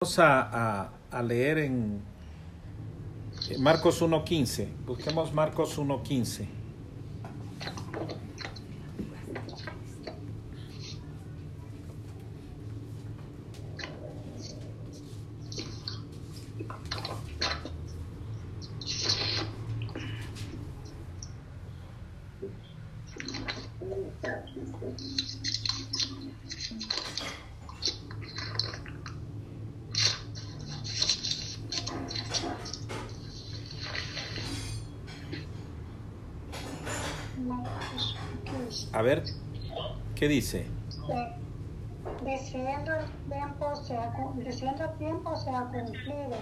Vamos a, a- a leer en Marcos 1.15. Busquemos Marcos 1.15. A ver, ¿qué dice? Eh, Diciendo el tiempo se ha, diciendo el tiempo se ha cumplido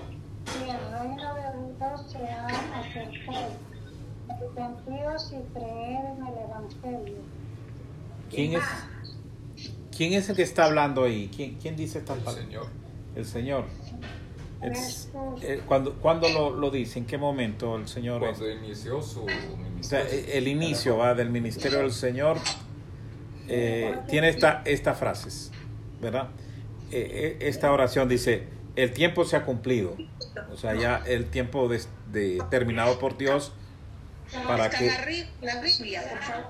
y el reino de Dios se ha acercado. Arrepentidos y creer en el Evangelio. ¿Quién es, ¿quién es el que está hablando ahí? ¿Quién, quién dice esta El palabra? Señor. El Señor. Es- Jesús. eh, ¿Cuándo, cuándo lo, lo dice? ¿En qué momento el Señor? es? Cuando inició su O sea, ministerio. el inicio ¿va? del ministerio del Señor eh, tiene esta, estas frases, ¿verdad? Eh, eh, esta oración dice, el tiempo se ha cumplido, o sea, ya el tiempo de- de- terminado por Dios para Está que la, Biblia, por favor.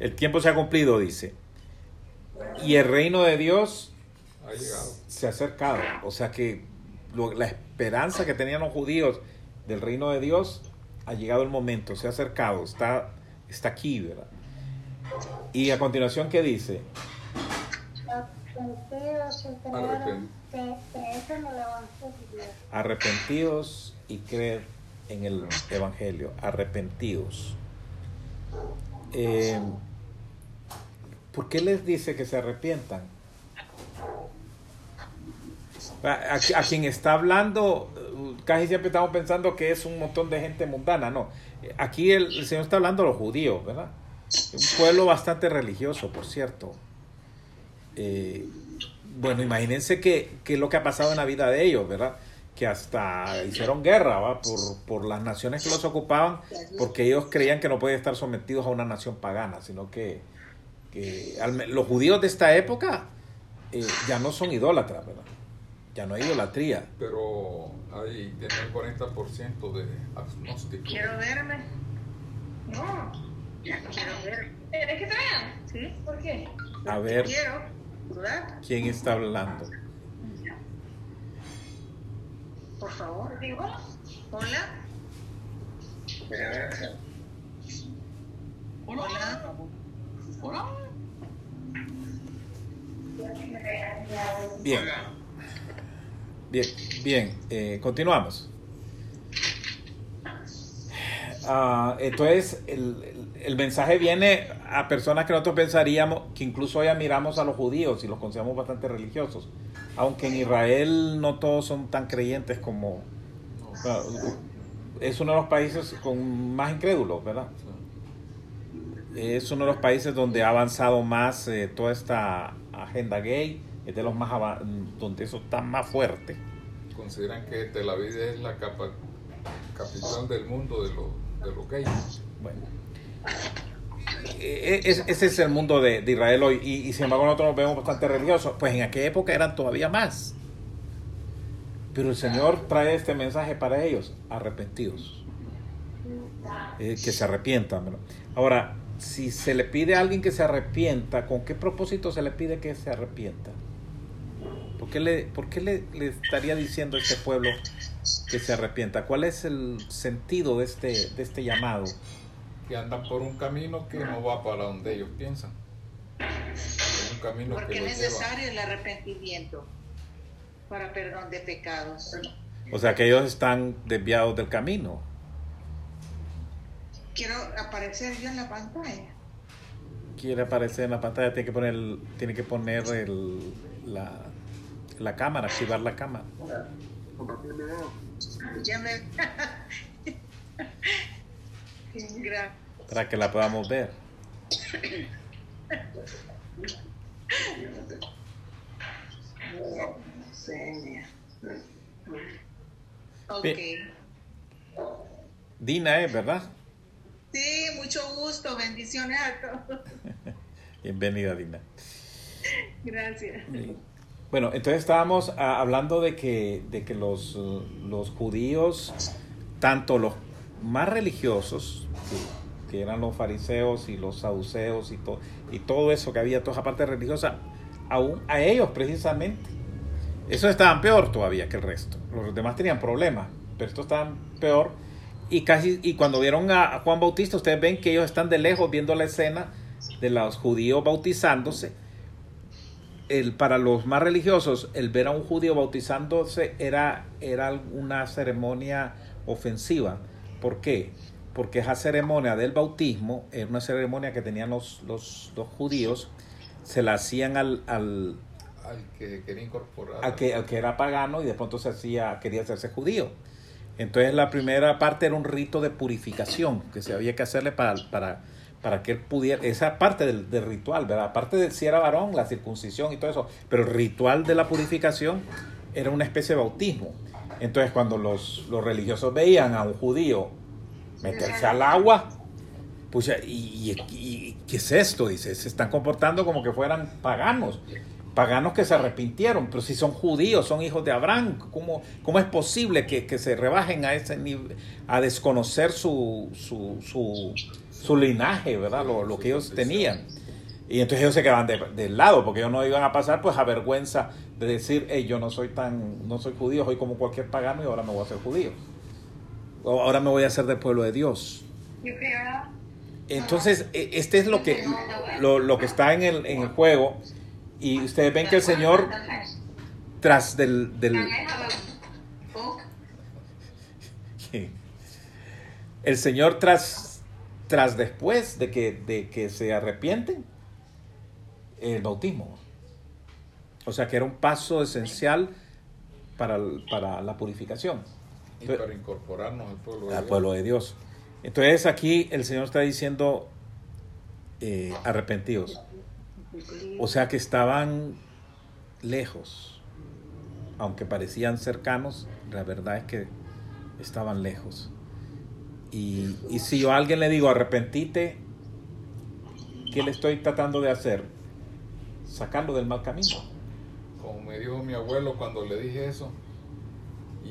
el tiempo se ha cumplido, dice, y el reino de Dios ha se ha acercado, o sea que lo- la esperanza que tenían los judíos del reino de Dios ha llegado el momento, se ha acercado, está, está aquí, ¿verdad? Y a continuación, ¿qué dice? Arrepentidos y creer, que- en el Evangelio. Arrepentidos y creer en el Evangelio, arrepentidos. Eh, ¿Por qué les dice que se arrepientan? A, a- a quien está hablando, casi siempre estamos pensando que es un montón de gente mundana, no. Aquí el, el Señor está hablando a los judíos, ¿verdad? Un pueblo bastante religioso, por cierto. Eh, bueno, imagínense que, que lo que ha pasado en la vida de ellos, ¿verdad? Que hasta hicieron guerra, ¿va? Por, por las naciones que los ocupaban, porque ellos creían que no podían estar sometidos a una nación pagana, sino que, que al los judíos de esta época eh, ya no son idólatras, ¿verdad? Ya no hay idolatría. Pero ahí tiene el 40% de agnóstico. Quiero verme. No, ya quiero verme. ¿Querés que te vean? ¿Sí? ¿Por qué? A ver Quiero, ¿verdad? quién está hablando. Por favor. Digo, Hola. Hola. ¿Hola? Bien. Bien, bien, eh, continuamos. Ah, entonces, el, el- mensaje viene a personas que nosotros pensaríamos que incluso hoy admiramos a los judíos y los consideramos bastante religiosos. Aunque en Israel no todos son tan creyentes como... es uno de los países con más incrédulos, ¿verdad? Es uno de los países donde ha avanzado más eh, toda esta agenda gay, es de los más donde eso está más fuerte. Consideran que Tel Aviv es la capa- capital del mundo de los de los gays. Bueno, es- ese es el mundo de, Israel hoy y, sin embargo nosotros nos vemos bastante religiosos, pues en aquella época eran todavía más. Pero el Señor trae este mensaje para ellos, arrepentidos. Eh, que se arrepientan. Ahora, si se le pide a alguien que se arrepienta, ¿con qué propósito se le pide que se arrepienta? ¿Por qué le, por qué le, le estaría diciendo a este pueblo que se arrepienta? ¿Cuál es el sentido de este, de este llamado? Que andan por un camino que no va para donde ellos piensan. Es un camino Porque que es lleva. necesario el arrepentimiento para perdón de pecados. O sea que ellos están desviados del camino. Quiero aparecer yo en la pantalla. Quiere aparecer en la pantalla, tiene que poner, el- tiene que poner el- la, la cámara, activar la cámara. Ya me. Gracias. Para que la podamos ver. Dina es, ¿verdad? Sí, mucho gusto. Bendiciones a todos. Bienvenida, Dina. Gracias. Bueno, entonces estábamos ah, hablando de que, de que los, eh, los judíos, tanto los más religiosos, que, eran los fariseos y los saduceos y, y todo eso que había, toda esa parte religiosa, aún a ellos precisamente, eso estaban peor todavía que el resto. Los demás tenían problemas, pero estos estaban peor. Y casi y cuando vieron a, a Juan Bautista, ustedes ven que ellos están de lejos viendo la escena de los judíos bautizándose. El, para los más religiosos, el ver a un judío bautizándose era, era una ceremonia ofensiva. ¿Por qué? Porque esa ceremonia del bautismo era una ceremonia que tenían los, los, los judíos, se la hacían al, al, Al que quería incorporar. al que, al que era pagano y de pronto se hacía, quería hacerse judío. Entonces la primera parte era un rito de purificación que se había que hacerle para, para, para que él pudiera, esa parte del, del ritual, ¿verdad? Aparte de si era varón, la circuncisión y todo eso, pero el ritual de la purificación era una especie de bautismo. Entonces cuando los, los religiosos veían a un judío meterse al agua, pues, ¿y, qué es esto? Dice, se están comportando como que fueran paganos paganos que se arrepintieron, pero si son judíos, son hijos de Abraham, ¿cómo, cómo es posible que, que se rebajen a ese nivel, a desconocer su, su, su, su linaje, ¿verdad? Lo, lo que ellos tenían. Y entonces ellos se quedaban de- del lado, porque ellos no iban a pasar pues a vergüenza de decir, hey, yo no soy tan, no soy judío, soy como cualquier pagano y ahora me voy a hacer judío. Ahora me voy a hacer del pueblo de Dios. Entonces, e- este es lo que, lo, lo que está en el, en el juego. Y ustedes ven que el Señor, tras del, del el Señor tras, tras después de que, de que se arrepienten, el bautismo. O sea que era un paso esencial para, para la purificación Y para incorporarnos al pueblo de al Dios. pueblo de Dios. Entonces aquí el Señor está diciendo eh, arrepentidos. O sea que estaban lejos. Aunque parecían cercanos, la verdad es que estaban lejos. Y, y si yo a alguien le digo arrepentite, ¿qué le estoy tratando de hacer? Sacarlo del mal camino. Como me dijo mi abuelo cuando le dije eso.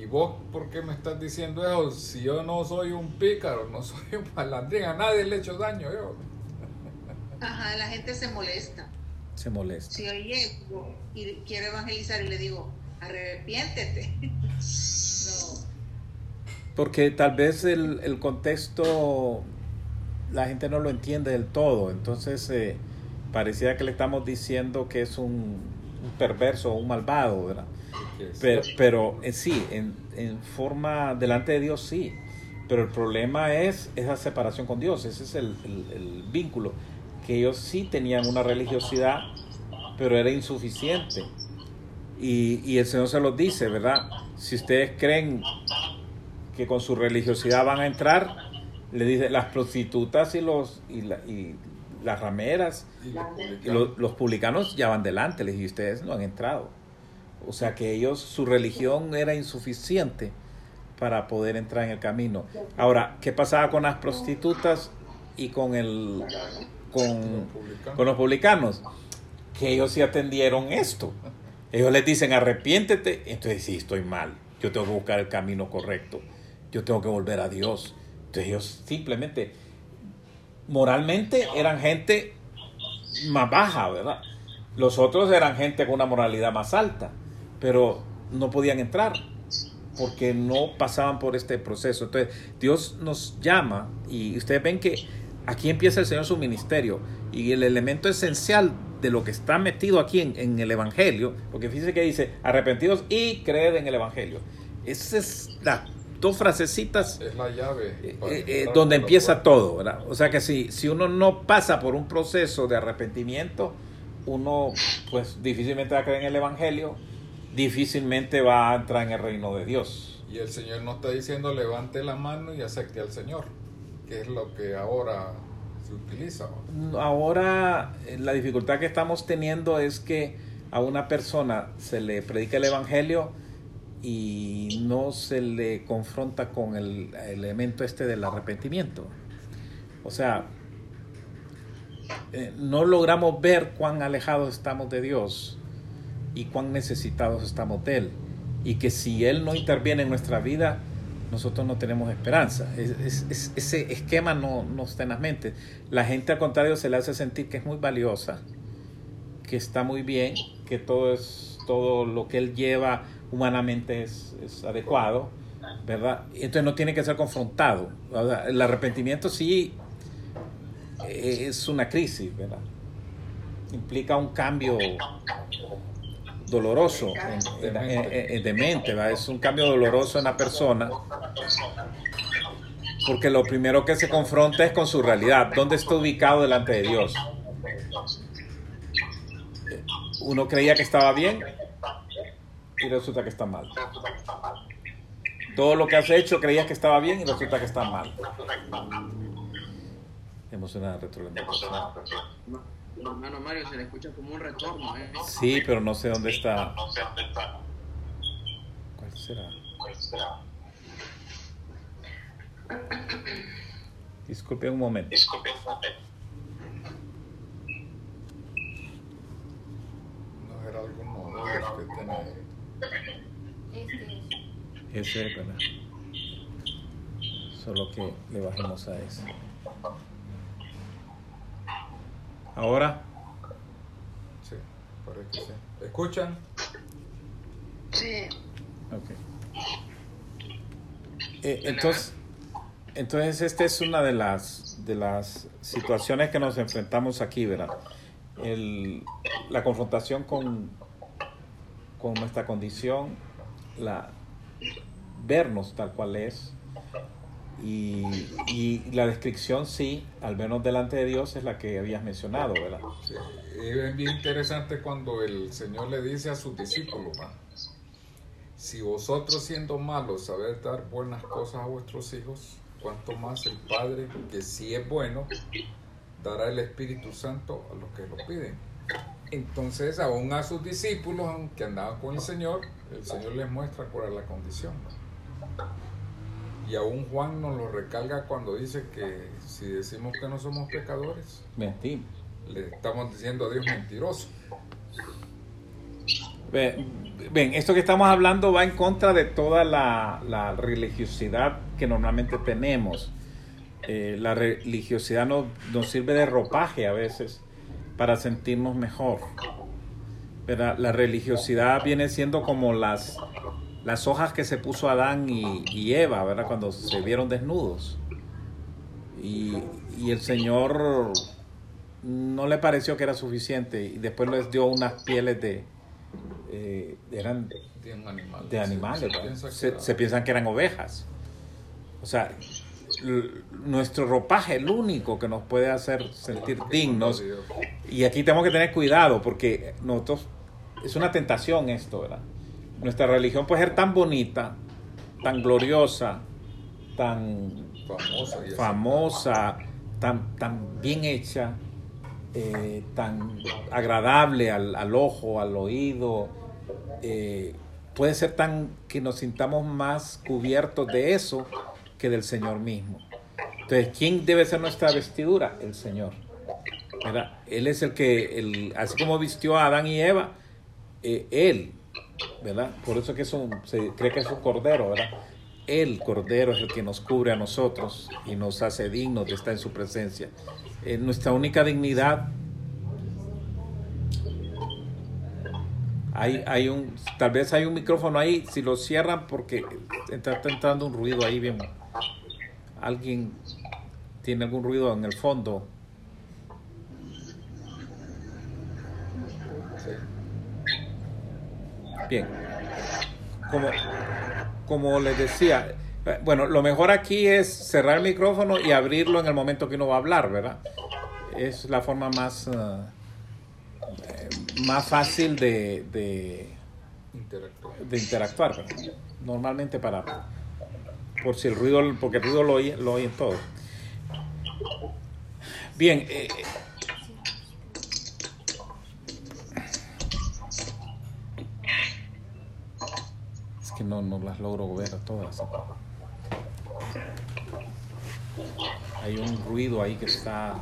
¿Y vos por qué me estás diciendo eso? Si yo no soy un pícaro, no soy un malandrín, a nadie le he hecho daño yo. Ajá, la gente se molesta. Se molesta. Si oye y quiere evangelizar y le digo, arrepiéntete. No. Porque tal vez el, el contexto la gente no lo entiende del todo. Entonces eh, parecía que le estamos diciendo que es un, un perverso o un malvado, ¿verdad? Pero, sí, pero en sí, en, en forma delante de Dios sí. Pero el problema es esa separación con Dios. Ese es el, el- el vínculo. Que ellos sí tenían una religiosidad, pero era insuficiente. Y, y el Señor se los dice, ¿verdad? Si ustedes creen que con su religiosidad van a entrar, le dice las prostitutas y los y, la- y las rameras y los los publicanos ya van delante, les dije, ustedes no han entrado. O sea que ellos, su religión era insuficiente para poder entrar en el camino. Ahora, ¿qué pasaba con las prostitutas y con el con, con los publicanos? Que ellos sí atendieron esto. Ellos les dicen arrepiéntete, entonces sí, estoy mal. Yo tengo que buscar el camino correcto. Yo tengo que volver a Dios. Entonces ellos simplemente, moralmente, eran gente más baja, ¿verdad? Los otros eran gente con una moralidad más alta, pero no podían entrar porque no pasaban por este proceso. Entonces, Dios nos llama y ustedes ven que aquí empieza el Señor su ministerio y el elemento esencial de lo que está metido aquí en, en el Evangelio, porque fíjense que dice arrepentidos y creed en el Evangelio. Esas es las dos frasecitas Es la llave. eh, eh, donde empieza todo, ¿verdad? O sea que si, si uno no pasa por un proceso de arrepentimiento, uno pues difícilmente va a creer en el Evangelio, difícilmente va a entrar en el reino de Dios. Y el Señor no está diciendo levante la mano y acepte al Señor, que es lo que ahora se utiliza. Ahora eh, la dificultad que estamos teniendo es que a una persona se le predica el Evangelio y no se le confronta con el elemento este del arrepentimiento. O sea, eh, no logramos ver cuán alejados estamos de Dios y cuán necesitados estamos de Él. Y que si Él no interviene en nuestra vida, nosotros no tenemos esperanza. Es- es- es- ese esquema no, no está en las mentes. La gente al contrario se le hace sentir que es muy valiosa, que está muy bien, que todo, es, todo lo que Él lleva humanamente es, adecuado, ¿verdad? Entonces no tiene que ser confrontado. El arrepentimiento sí eh, es una crisis, ¿verdad? Implica un cambio doloroso en- en- en- en- de mente, ¿verdad? Es un cambio doloroso en la persona porque lo primero que se confronta es con su realidad, dónde está ubicado delante de Dios. Uno creía que estaba bien y resulta que está mal. Todo lo que has hecho creías que estaba bien y resulta que está mal. Emocionada retroalimentación. Hermano Mario, se le escucha como un retorno, ¿eh? Sí, pero no sé dónde está. ¿Cuál será? Disculpe un momento. No era alguno de los que tiene. Ese es, ¿verdad? Solo que le bajemos a ese. Ahora, Sí, parece que sí. ¿Escuchan? Sí. ok. Eh, entonces, entonces esta es una de las de las situaciones que nos enfrentamos aquí, ¿verdad? El, la confrontación con, con nuestra condición, la vernos tal cual es y, y la descripción sí, al vernos delante de Dios es la que habías mencionado, ¿verdad? Sí. Es bien interesante cuando el Señor le dice a sus discípulos, ¿va? si vosotros siendo malos sabéis dar buenas cosas a vuestros hijos, cuanto más el Padre, que sí es bueno, dará el Espíritu Santo a los que lo piden. Entonces, aún a sus discípulos, aunque andaban con el Señor, el Señor les muestra cuál es la condición. ¿no? Y aún Juan nos lo recalga cuando dice que si decimos que no somos pecadores, Mentimos. le estamos diciendo a Dios mentiroso. Ven, ven, esto que estamos hablando va en contra de toda la, la religiosidad que normalmente tenemos. Eh, la religiosidad nos, nos sirve de ropaje a veces para sentirnos mejor. ¿Verdad? La religiosidad viene siendo como las, las hojas que se puso Adán y, y Eva, ¿verdad? Cuando se vieron desnudos. Y, y el Señor no le pareció que era suficiente y después les dio unas pieles de... eh, eran De un animal. de animales, se se, se piensan que eran ovejas. O sea, nuestro ropaje el único que nos puede hacer sentir dignos. Y aquí tenemos que tener cuidado porque nosotros, es una tentación esto, ¿verdad? Nuestra religión puede ser tan bonita, tan gloriosa, tan Famosa. y así. famosa, tan, tan bien hecha, eh, tan agradable al, al ojo, al oído, eh, puede ser tan que nos sintamos más cubiertos de eso que del Señor mismo. Entonces, ¿quién debe ser nuestra vestidura? El Señor. ¿verdad? Él es el que, el, así como vistió a Adán y Eva, eh, Él, ¿verdad? Por eso que es un, se cree que es un cordero, ¿verdad? El cordero es el que nos cubre a nosotros y nos hace dignos de estar en su presencia. Nuestra única dignidad. Hay, hay un, tal vez hay un micrófono ahí, si lo cierran porque está, está entrando un ruido ahí bien. Alguien tiene algún ruido en el fondo. Bien. Como, como les decía, bueno, lo mejor aquí es cerrar el micrófono y abrirlo en el momento que uno va a hablar, ¿verdad? Es la forma más, eh, más fácil de, de, interactuar, ¿verdad? Normalmente para, por si el ruido, porque el ruido lo oye- lo oyen todos. Bien, eh, que no, no las logro ver todas. Hay un ruido ahí que está...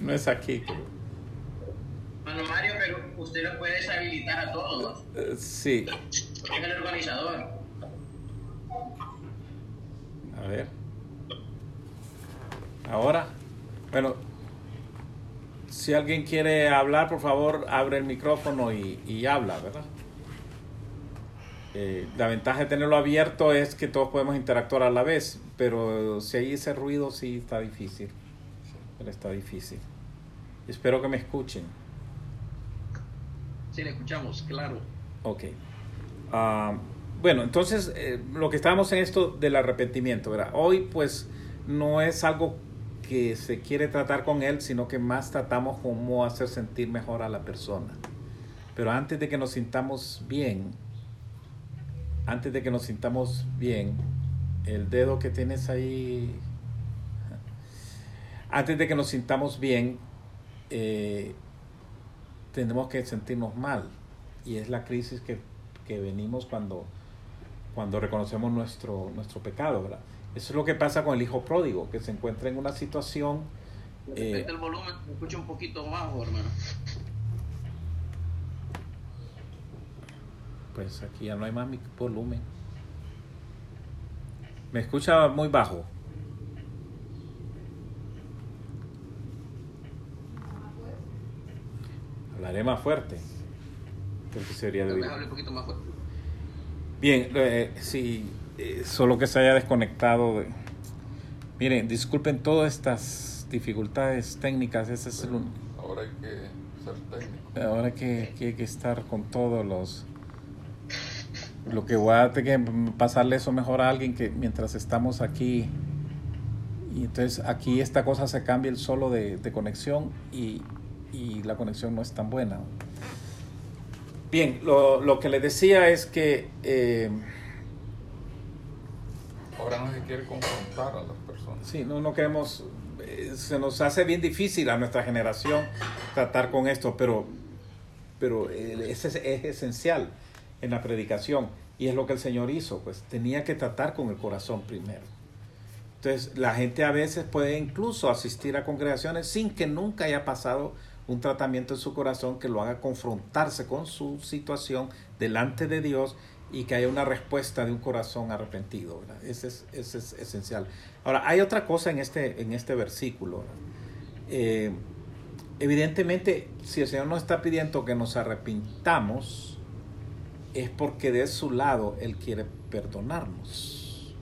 No es aquí. Mano Mario, pero usted lo puede deshabilitar a todos. Eh, Sí, Es el organizador. a ver. Ahora, bueno, si alguien quiere hablar, por favor, abre el micrófono y, y habla, ¿verdad? Eh, la ventaja de tenerlo abierto es que todos podemos interactuar a la vez, pero si hay ese ruido sí está difícil. Pero está difícil. Espero que me escuchen. Sí, le escuchamos, claro. Ok. Ah, bueno, entonces eh, lo que estábamos en esto del arrepentimiento, ¿verdad? Hoy pues no es algo que se quiere tratar con él, sino que más tratamos cómo hacer sentir mejor a la persona. Pero antes de que nos sintamos bien, antes de que nos sintamos bien, el dedo que tienes ahí, antes de que nos sintamos bien, eh, tenemos que sentirnos mal. Y es la crisis que, que venimos cuando, cuando reconocemos nuestro, nuestro pecado, ¿verdad? Eso es lo que pasa con el hijo pródigo, que se encuentra en una situación... eh, al volumen, me escucha un poquito bajo, hermano. pues aquí ya no hay más mi- volumen. Me escucha muy bajo. Hablaré más fuerte. Creo que sería de más. Bien, eh, sí, eh, solo que se haya desconectado. de- Miren, disculpen todas estas dificultades técnicas. Ese es el Ahora hay que ser técnico. Ahora que, que hay que estar con todos los... Lo que voy a tener que pasarle eso mejor a alguien que mientras estamos aquí... Y entonces aquí esta cosa se cambia el solo de, de conexión y, y la conexión no es tan buena. Bien, lo, lo que les decía es que... eh, Ahora no se quiere confrontar a las personas. Sí, no, no queremos, eh, se nos hace bien difícil a nuestra generación tratar con esto, pero, pero eh, es, es, es esencial en la predicación y es lo que el Señor hizo, pues tenía que tratar con el corazón primero. Entonces, la gente a veces puede incluso asistir a congregaciones sin que nunca haya pasado un tratamiento en su corazón que lo haga confrontarse con su situación delante de Dios y que haya una respuesta de un corazón arrepentido. Ese, es, ese es esencial. Ahora, hay otra cosa en este, en este versículo. Eh, evidentemente, si el Señor nos está pidiendo que nos arrepintamos, es porque de su lado Él quiere perdonarnos.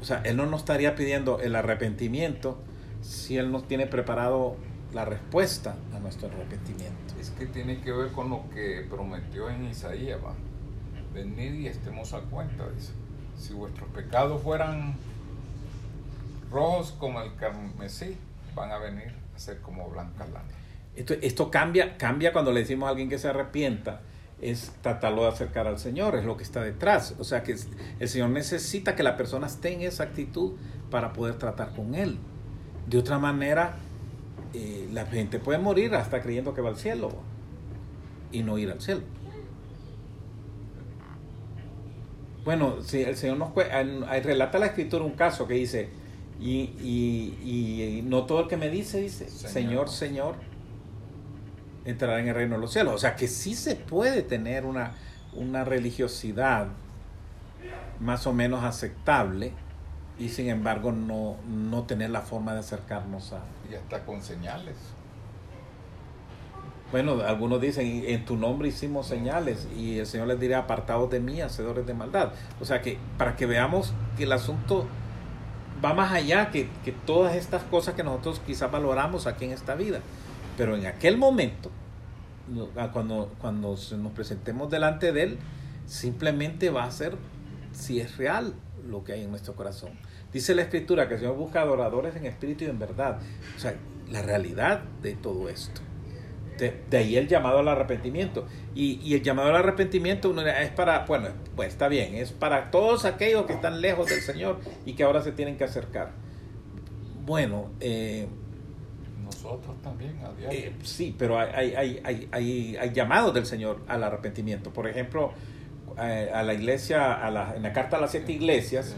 O sea, Él no nos estaría pidiendo el arrepentimiento si Él nos tiene preparado la respuesta a nuestro arrepentimiento. Es que tiene que ver con lo que prometió en Isaías. Venid y estemos a cuenta, dice. Si vuestros pecados fueran rojos como el carmesí, van a venir a ser como blanca lana. Esto, cambia, cambia cuando le decimos a alguien que se arrepienta, es tratarlo de acercar al Señor, es lo que está detrás. O sea que el Señor necesita que la persona esté en esa actitud para poder tratar con Él. De otra manera, eh, la gente puede morir hasta creyendo que va al cielo y no ir al cielo. Bueno, si el Señor nos relata la escritura un caso que dice, y, y- y no todo el que me dice, dice, Señor, Señor. Señor, entrará en el reino de los cielos. O sea que sí se puede tener una, una religiosidad más o menos aceptable y sin embargo no, no tener la forma de acercarnos a... Y hasta con señales. Bueno, algunos dicen, en tu nombre hicimos señales y el Señor les dirá, apartados de mí, hacedores de maldad. O sea que para que veamos que el asunto va más allá que, que todas estas cosas que nosotros quizás valoramos aquí en esta vida. Pero en aquel momento, ah, cuando, cuando nos presentemos delante de Él, simplemente va a ser si es real lo que hay en nuestro corazón. Dice la Escritura que el Señor busca adoradores en espíritu y en verdad. O sea, la realidad de todo esto. De, de ahí el llamado al arrepentimiento. Y, y el llamado al arrepentimiento uno es para, bueno, pues está bien, es para todos aquellos que están lejos del Señor y que ahora se tienen que acercar. Bueno, eh, Nosotros también, a diario. eh, sí, pero hay, hay, hay, hay, hay, hay llamados del Señor al arrepentimiento. Por ejemplo, eh, a la iglesia, a la, en la carta a las siete iglesias,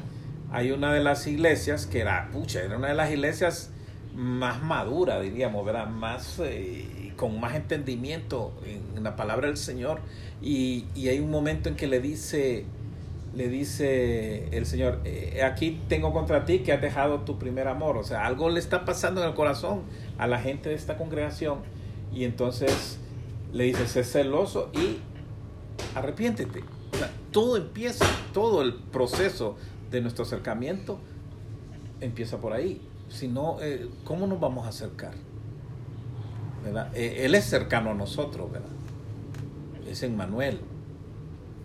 hay una de las iglesias que era, pucha, era una de las iglesias más madura, diríamos, ¿verdad? Más, eh, con más entendimiento en, la palabra del Señor. Y, y hay un momento en que le dice, le dice el Señor, eh, aquí tengo contra ti que has dejado tu primer amor. O sea, algo le está pasando en el corazón a la gente de esta congregación. Y entonces le dice, sé celoso y arrepiéntete. Todo empieza, todo el proceso de nuestro acercamiento empieza por ahí. Si no, eh, ¿cómo nos vamos a acercar? Eh, él es cercano a nosotros, ¿verdad? Es Emmanuel,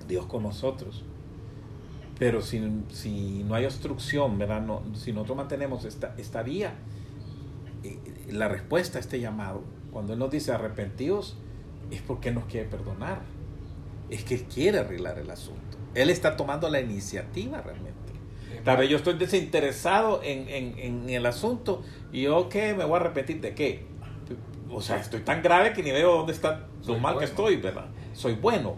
Dios con nosotros. Pero si, no hay obstrucción, ¿verdad? No, si nosotros mantenemos esta, esta vía, eh, la respuesta a este llamado, cuando Él nos dice arrepentidos, es porque nos quiere perdonar. Es que Él quiere arreglar el asunto. Él está tomando la iniciativa realmente. Tal vez yo estoy desinteresado en, en, en el asunto y yo, ¿qué? ¿Me voy a arrepentir de qué? O sea, estoy tan grave que ni veo dónde está lo mal que estoy, ¿verdad? Soy bueno.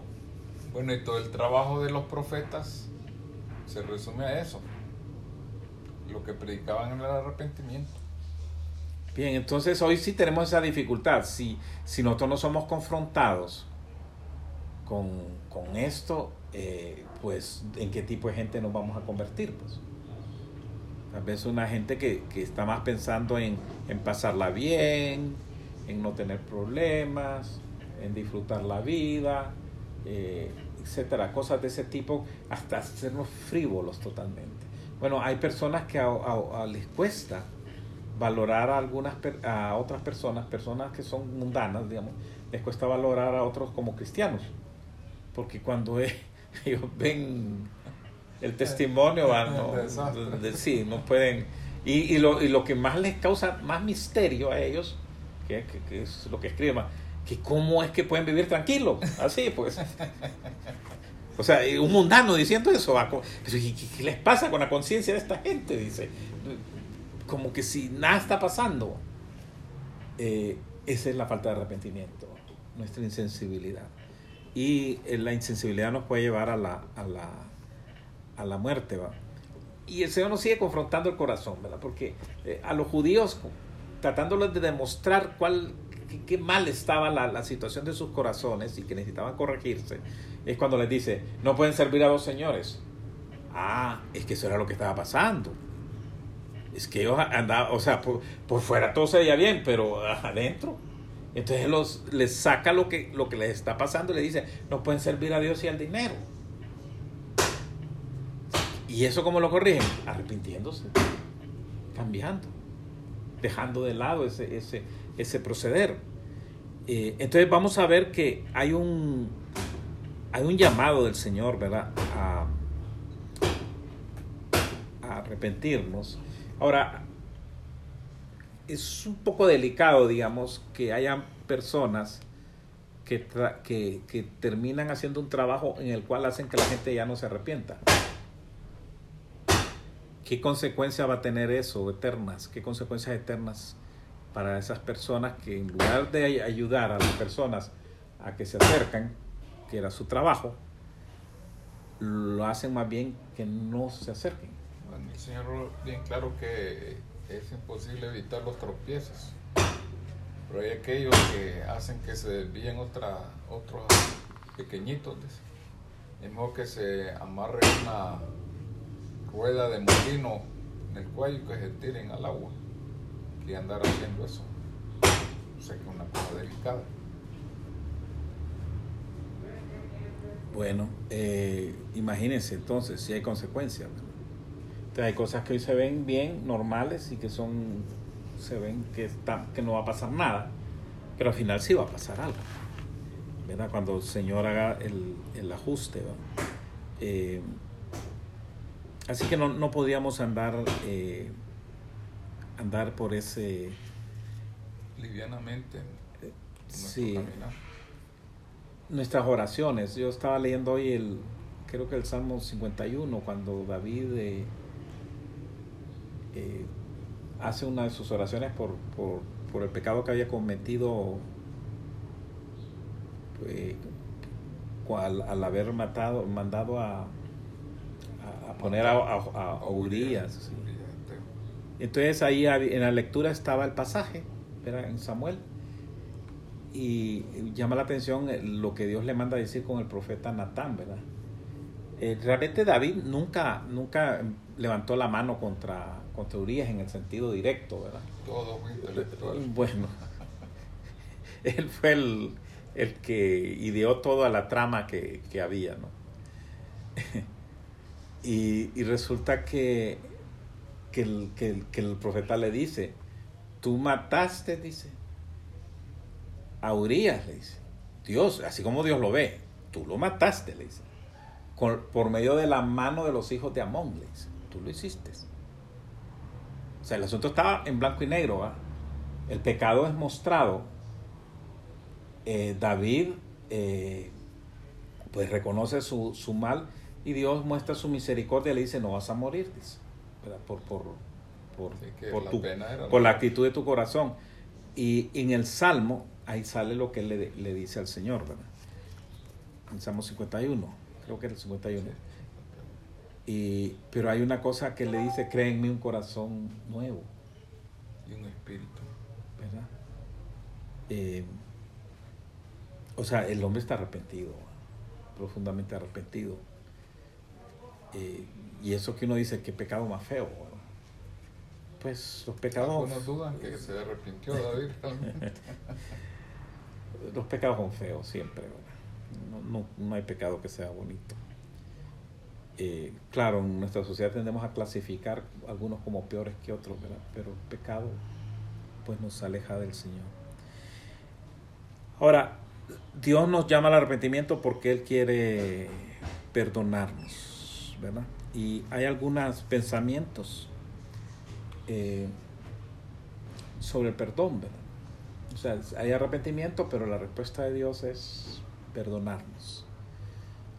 Bueno, y todo el trabajo de los profetas se resume a eso. Lo que predicaban en el arrepentimiento. Bien, entonces hoy sí tenemos esa dificultad. Si, si nosotros no somos confrontados con, con esto, eh, pues en qué tipo de gente nos vamos a convertir. Pues? Tal vez una gente que, que está más pensando en, en pasarla bien, en no tener problemas, en disfrutar la vida, eh, etcétera, cosas de ese tipo, hasta hacernos frívolos totalmente. Bueno, hay personas que a, a- a les cuesta valorar a algunas a otras personas, personas que son mundanas, digamos, les cuesta valorar a otros como cristianos, porque cuando e- ellos ven el testimonio, van, no, sí, no pueden. Y, y, lo, y lo que más les causa más misterio a ellos, que, que- que es lo que escribe más, que cómo es que pueden vivir tranquilos, así pues. O sea, un mundano diciendo eso, va, co- pero ¿y ¿qué, qué les pasa con la conciencia de esta gente? Dice, como que si nada está pasando. Eh, esa es la falta de arrepentimiento, nuestra insensibilidad. Y eh, la insensibilidad nos puede llevar a la, a la, a la muerte, ¿va? Y el Señor nos sigue confrontando el corazón, ¿verdad? Porque eh, a los judíos, tratándoles de demostrar cuál, qué, mal estaba la, la situación de sus corazones y que necesitaban corregirse, es cuando les dice, no pueden servir a dos señores. Ah, es que eso era lo que estaba pasando. Es que ellos andaban, o sea, por, por fuera todo se veía bien, pero adentro. Entonces los, les saca lo que, lo que les está pasando y le dice, no pueden servir a Dios y al dinero. ¿Y eso cómo lo corrigen? Arrepintiéndose, cambiando, dejando de lado ese, ese, ese proceder. Eh, entonces vamos a ver que hay un, hay un llamado del Señor, ¿verdad? A, arrepentirnos. Ahora, es un poco delicado, digamos, que haya personas que, que, que terminan haciendo un trabajo en el cual hacen que la gente ya no se arrepienta. ¿Qué consecuencias va a tener eso eternas? ¿Qué consecuencias eternas para esas personas que en lugar de ay- ayudar a las personas a que se acercan, que era su trabajo, lo hacen más bien que no se acerquen? Bueno, el Señor bien claro que es imposible evitar los tropiezos. Pero hay aquellos que hacen que se desvíen otros pequeñitos. Es mejor que se amarre una rueda de molino en el cuello que se tiren al agua que andar haciendo eso. O sea que es una cosa delicada. Bueno, eh, imagínense entonces si hay consecuencias. Entonces, hay cosas que hoy se ven bien, normales y que son, se ven que, está, que no va a pasar nada, pero al final sí va a pasar algo. ¿verdad? Cuando el Señor haga el, el ajuste. Eh, así que no, no podíamos andar, eh, andar por ese... Livianamente. Sí. caminar. nuestras oraciones. Yo estaba leyendo hoy el, creo que el Salmo 51, cuando David eh, eh, hace una de sus oraciones por, por, por el pecado que había cometido al, al haber matado, mandado a, a, a poner a, a, Urias. sí. Entonces ahí en la lectura estaba el pasaje, era en Samuel. Y llama la atención eh, lo que Dios le manda a decir con el profeta Natán, ¿verdad? Eh, realmente David nunca, nunca levantó la mano contra, contra Urias en el sentido directo, ¿verdad? Todo muy intelectual. Bueno, él fue el, el que ideó toda la trama que, que había, ¿no? y, resulta que, que, el, que, el, profeta le dice, tú mataste, dice, a Urias, le dice. Dios, así como Dios lo ve, tú lo mataste, le dice. Con- por medio de la mano de los hijos de Amón, le dice. Tú lo hiciste. O sea, el asunto estaba en blanco y negro. El pecado es mostrado. Eh, David, eh, pues reconoce su, su mal y Dios muestra su misericordia y le dice, no vas a morir, dice. Por, por, por, por la tu- era por la la- actitud de tu corazón. Y en el Salmo, ahí sale lo que él le, le dice al Señor, ¿verdad? En Salmo 51, creo que era el 51. Y, pero hay una cosa que le dice, cree en mí un corazón nuevo, Y un espíritu. ¿verdad? Eh, o sea, el hombre está arrepentido, profundamente arrepentido. Eh, y eso que uno dice, que pecado más feo. Pues los pecados... Algunos dudan que se arrepintió David realmente. Los pecados son feos siempre. No, no, no hay pecado que sea bonito. Eh, claro, en nuestra sociedad tendemos a clasificar algunos como peores que otros, ¿verdad? Pero el pecado pues nos aleja del Señor. Ahora, Dios nos llama al arrepentimiento porque Él quiere perdonarnos, Y hay algunos pensamientos eh, sobre el perdón. O sea, hay arrepentimiento, pero la respuesta de Dios es perdonarnos.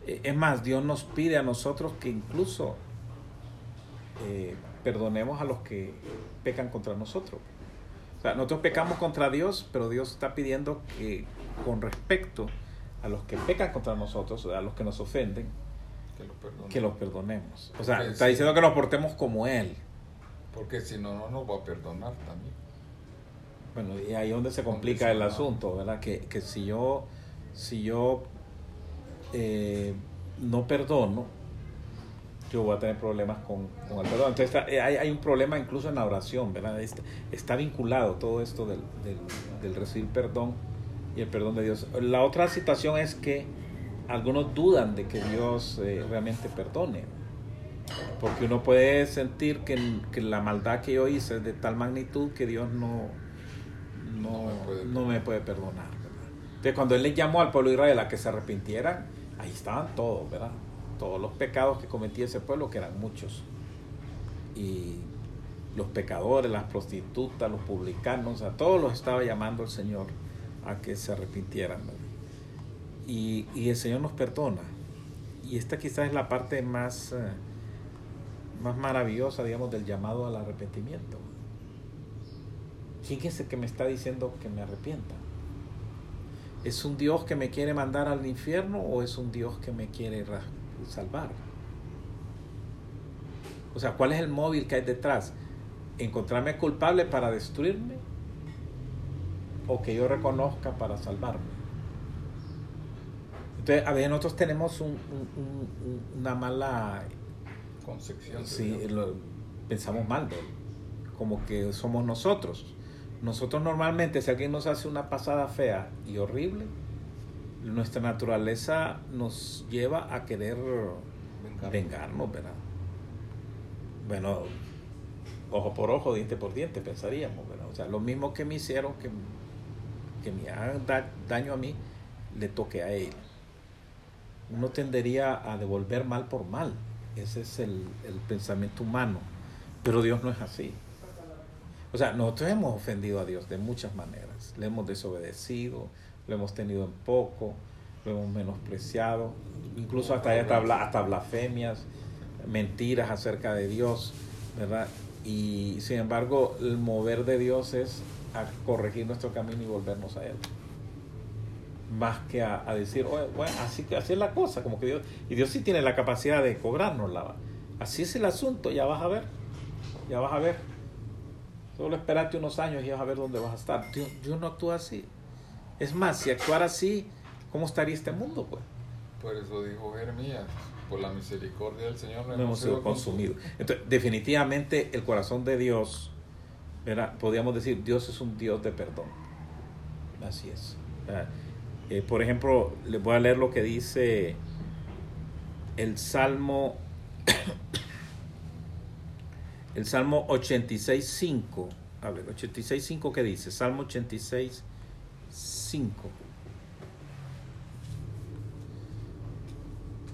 Eh, Es más, Dios nos pide a nosotros que incluso eh, perdonemos a los que pecan contra nosotros. O sea, nosotros pecamos contra Dios, pero Dios está pidiendo que con respecto a los que pecan contra nosotros, a los que nos ofenden, Que lo perdone. que los perdonemos. O sea, está diciendo que nos portemos como Él. Porque si no, no nos va a perdonar también. Bueno, y ahí es donde se complica el asunto, ¿verdad? Que, que si yo, si yo eh, no perdono, yo voy a tener problemas con, con el perdón. Entonces está- eh, hay, hay un problema incluso en la oración, ¿verdad? Está, está vinculado todo esto del, del, del recibir perdón y el perdón de Dios. La otra situación es que algunos dudan de que Dios eh, realmente perdone. Porque uno puede sentir que, que la maldad que yo hice es de tal magnitud que Dios no, no, No me puede no me puede perdonar. ¿verdad? Entonces, cuando Él le llamó al pueblo de Israel a que se arrepintieran, ahí estaban todos, ¿verdad? Todos los pecados que cometía ese pueblo, que eran muchos. Y los pecadores, las prostitutas, los publicanos, a todos los estaba llamando el Señor a que se arrepintieran. ¿verdad? Y, y el Señor nos perdona. Y esta quizás es la parte más, eh, más maravillosa, digamos, del llamado al arrepentimiento. ¿Quién es el que me está diciendo que me arrepienta? ¿Es un Dios que me quiere mandar al infierno o es un Dios que me quiere salvar? O sea, ¿cuál es el móvil que hay detrás? ¿Encontrarme culpable para destruirme? ¿O que yo reconozca para salvarme? Entonces, a veces nosotros tenemos un- un- un- un- una mala Concepción. Sí, lo- pensamos mal él, como que somos nosotros. Nosotros normalmente, si alguien nos hace una pasada fea y horrible, nuestra naturaleza nos lleva a querer Vengar. vengarnos, ¿verdad? Bueno, ojo por ojo, diente por diente, pensaríamos, ¿verdad? O sea, lo mismo que me hicieron, que, que me hagan da- daño a mí, le toque a él. Uno tendería a devolver mal por mal. Ese es el, pensamiento humano. Pero Dios no es así. O sea, nosotros hemos ofendido a Dios de muchas maneras. Le hemos desobedecido, lo hemos tenido en poco, lo hemos menospreciado, incluso hasta, hasta, hasta blasfemias, mentiras acerca de Dios, ¿verdad? Y sin embargo, el mover de Dios es a corregir nuestro camino y volvernos a Él. Más que a, a decir, "Oye, bueno, así, así es la cosa, como que Dios, y Dios sí tiene la capacidad de cobrárnosla. Así es el asunto, ya vas a ver. Ya vas a ver. Solo espérate unos años y vas a ver dónde vas a estar. Dios, Dios no actúa así. Es más, si actuara así, ¿cómo estaría este mundo? Pues Por eso dijo Jeremías, por la misericordia del Señor no hemos sido consumidos. Entonces, definitivamente el corazón de Dios, ¿verdad? podríamos decir, Dios es un Dios de perdón. Así es. ¿verdad? Eh, por ejemplo, les voy a leer lo que dice el Salmo, el Salmo 86.5. A ver, 86.5, ¿qué dice? Salmo 86.5.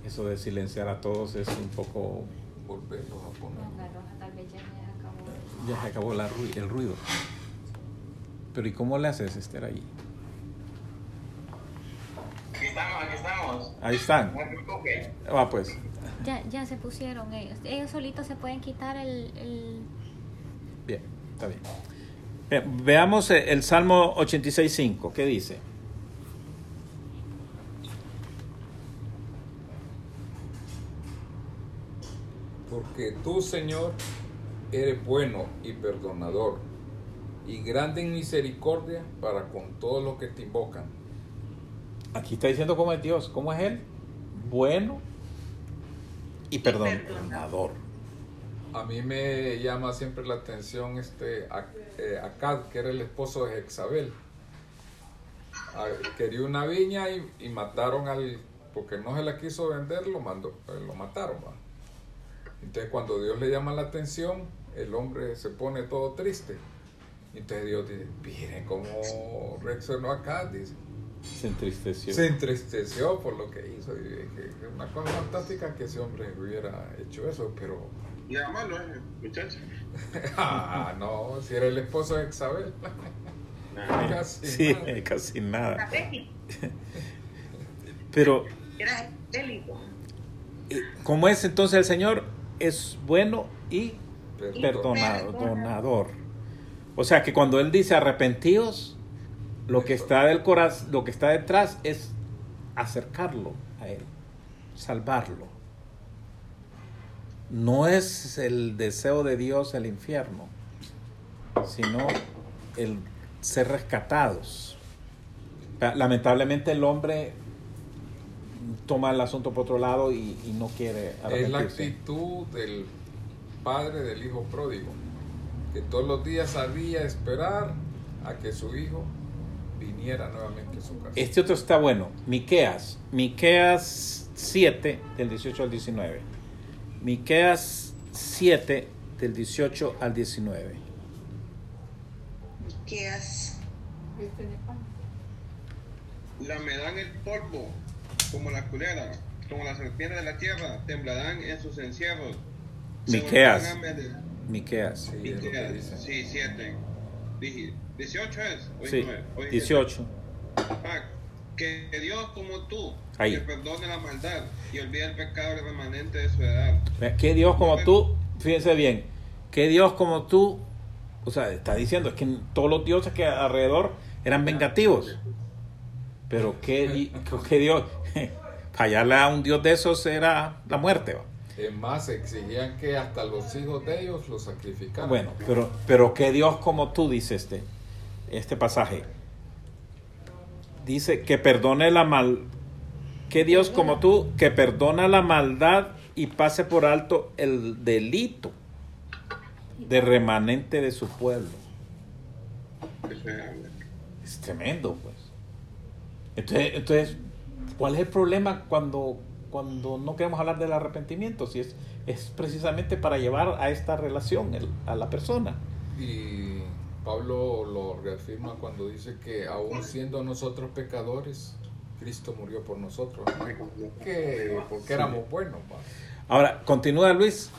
Eso de silenciar a todos es un poco... Volverlos a poner. Ya se acabó la ru- el ruido. Pero ¿y cómo le haces, Esther, ahí? Aquí estamos, aquí estamos. Ahí están. Preocupes. Va pues. Ya, ya se pusieron ellos. Ellos solitos se pueden quitar el... el... Bien, está bien. Bien, veamos eh, el Salmo 86.5. ¿Qué dice? Porque tú, Señor, eres bueno y perdonador, y grande en misericordia para con todos los que te invocan. Aquí está diciendo cómo es Dios. ¿Cómo es Él? Bueno y perdonador. A mí me llama siempre la atención este eh, Acad, que era el esposo de Jezabel. Quería una viña y, y mataron al, porque no se la quiso vender, lo mandó, eh, lo mataron. ¿va? Entonces cuando Dios le llama la atención, el hombre se pone todo triste. Entonces Dios dice, miren cómo reaccionó Acad, dice. Se entristeció. Se entristeció por lo que hizo. Y dije, "Es una cosa fantástica que ese hombre hubiera hecho eso, pero Nada malo, eh, muchachos. Ah, no, si era el esposo de Isabel. Casi Sí, nada. casi nada. Pero, Era bélico. eh, ¿cómo es entonces el Señor? Es bueno y perdonador. O sea que cuando Él dice arrepentidos, lo que está del corazón, lo que está detrás es acercarlo a Él, salvarlo. No es el deseo de Dios el infierno, sino el ser rescatados. La- Lamentablemente el hombre toma el asunto por otro lado y, y no quiere Es la actitud del padre del hijo pródigo, que todos los días sabía esperar a que su hijo viniera nuevamente a su casa. Este otro está bueno. Miqueas. Miqueas 7, del 18 al 19. Miqueas 7, del 18 al 19. ¿Qué haces? Lamerán el polvo como la culera, como las serpientes de la tierra, temblarán en sus encierros. Miqueas. Miqueas. Sí, Miqueas, sí, 7. Dije, 18 es. o Sí, 19, o 17. 18. Ah, que Dios como tú, Ahí. que perdone la maldad y olvide el pecado remanente de su edad. Que Dios como tú, fíjense bien, que Dios como tú, o sea, está diciendo, es que todos los dioses que alrededor eran vengativos. Pero que, que Dios, fallarle a un Dios de esos era la muerte. ¿va? Es más, exigían que hasta los hijos de ellos los sacrificaran. Bueno, pero, pero que Dios como tú, dice este, este pasaje, dice que perdone la mal, que Dios como tú, que perdona la maldad y pase por alto el delito de remanente de su pueblo. Es, Es tremendo, pues. Entonces, entonces ¿cuál es el problema cuando, cuando no queremos hablar del arrepentimiento? Si es, es precisamente para llevar a esta relación el- a la persona. Y Pablo lo reafirma cuando dice que aún siendo nosotros pecadores, Cristo murió por nosotros. ¿no? Que porque éramos buenos. Ahora, continúa Luis,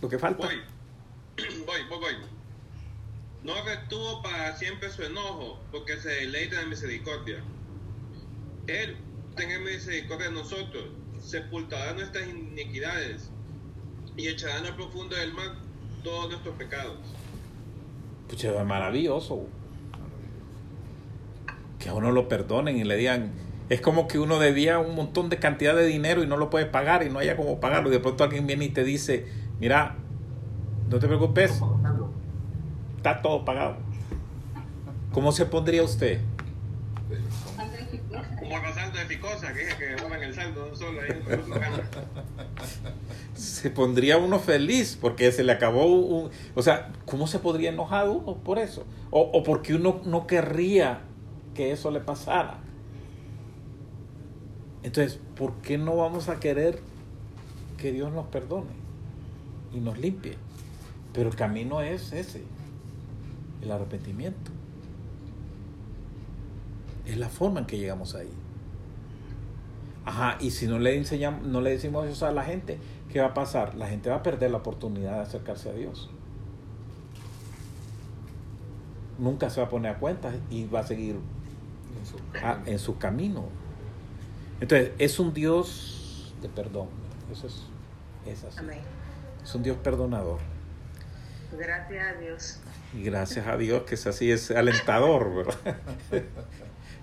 lo que falta. Voy, voy, voy, voy. No retuvo para siempre su enojo, porque se deleita en misericordia. Él tenga misericordia de nosotros, sepultará nuestras iniquidades y echará en el profundo del mar todos nuestros pecados. Pucha, es maravilloso. Que a uno lo perdonen y le digan, Es como que uno debía un montón de cantidad de dinero y no lo puede pagar y no haya cómo pagarlo. Y de pronto alguien viene y te dice, mira, no te preocupes, está todo pagado. ¿Cómo se pondría usted? Como de Ficosa, que que el solo ahí. Se pondría uno feliz porque se le acabó un... O sea, ¿cómo se podría enojar uno por eso? O, o porque uno no querría que eso le pasara. Entonces, ¿por qué no vamos a querer que Dios nos perdone y nos limpie? Pero el camino es ese, el arrepentimiento. Es la forma en que llegamos ahí. Ajá, y si no le enseñamos, no le decimos eso a la gente, ¿qué va a pasar? La gente va a perder la oportunidad de acercarse a Dios. Nunca se va a poner a cuenta y va a seguir En su a- camino. en su camino. Entonces, es un Dios de perdón. Eso es, es así. Amén. Es un Dios perdonador. Gracias a Dios. Y gracias a Dios que es así, es alentador, ¿verdad?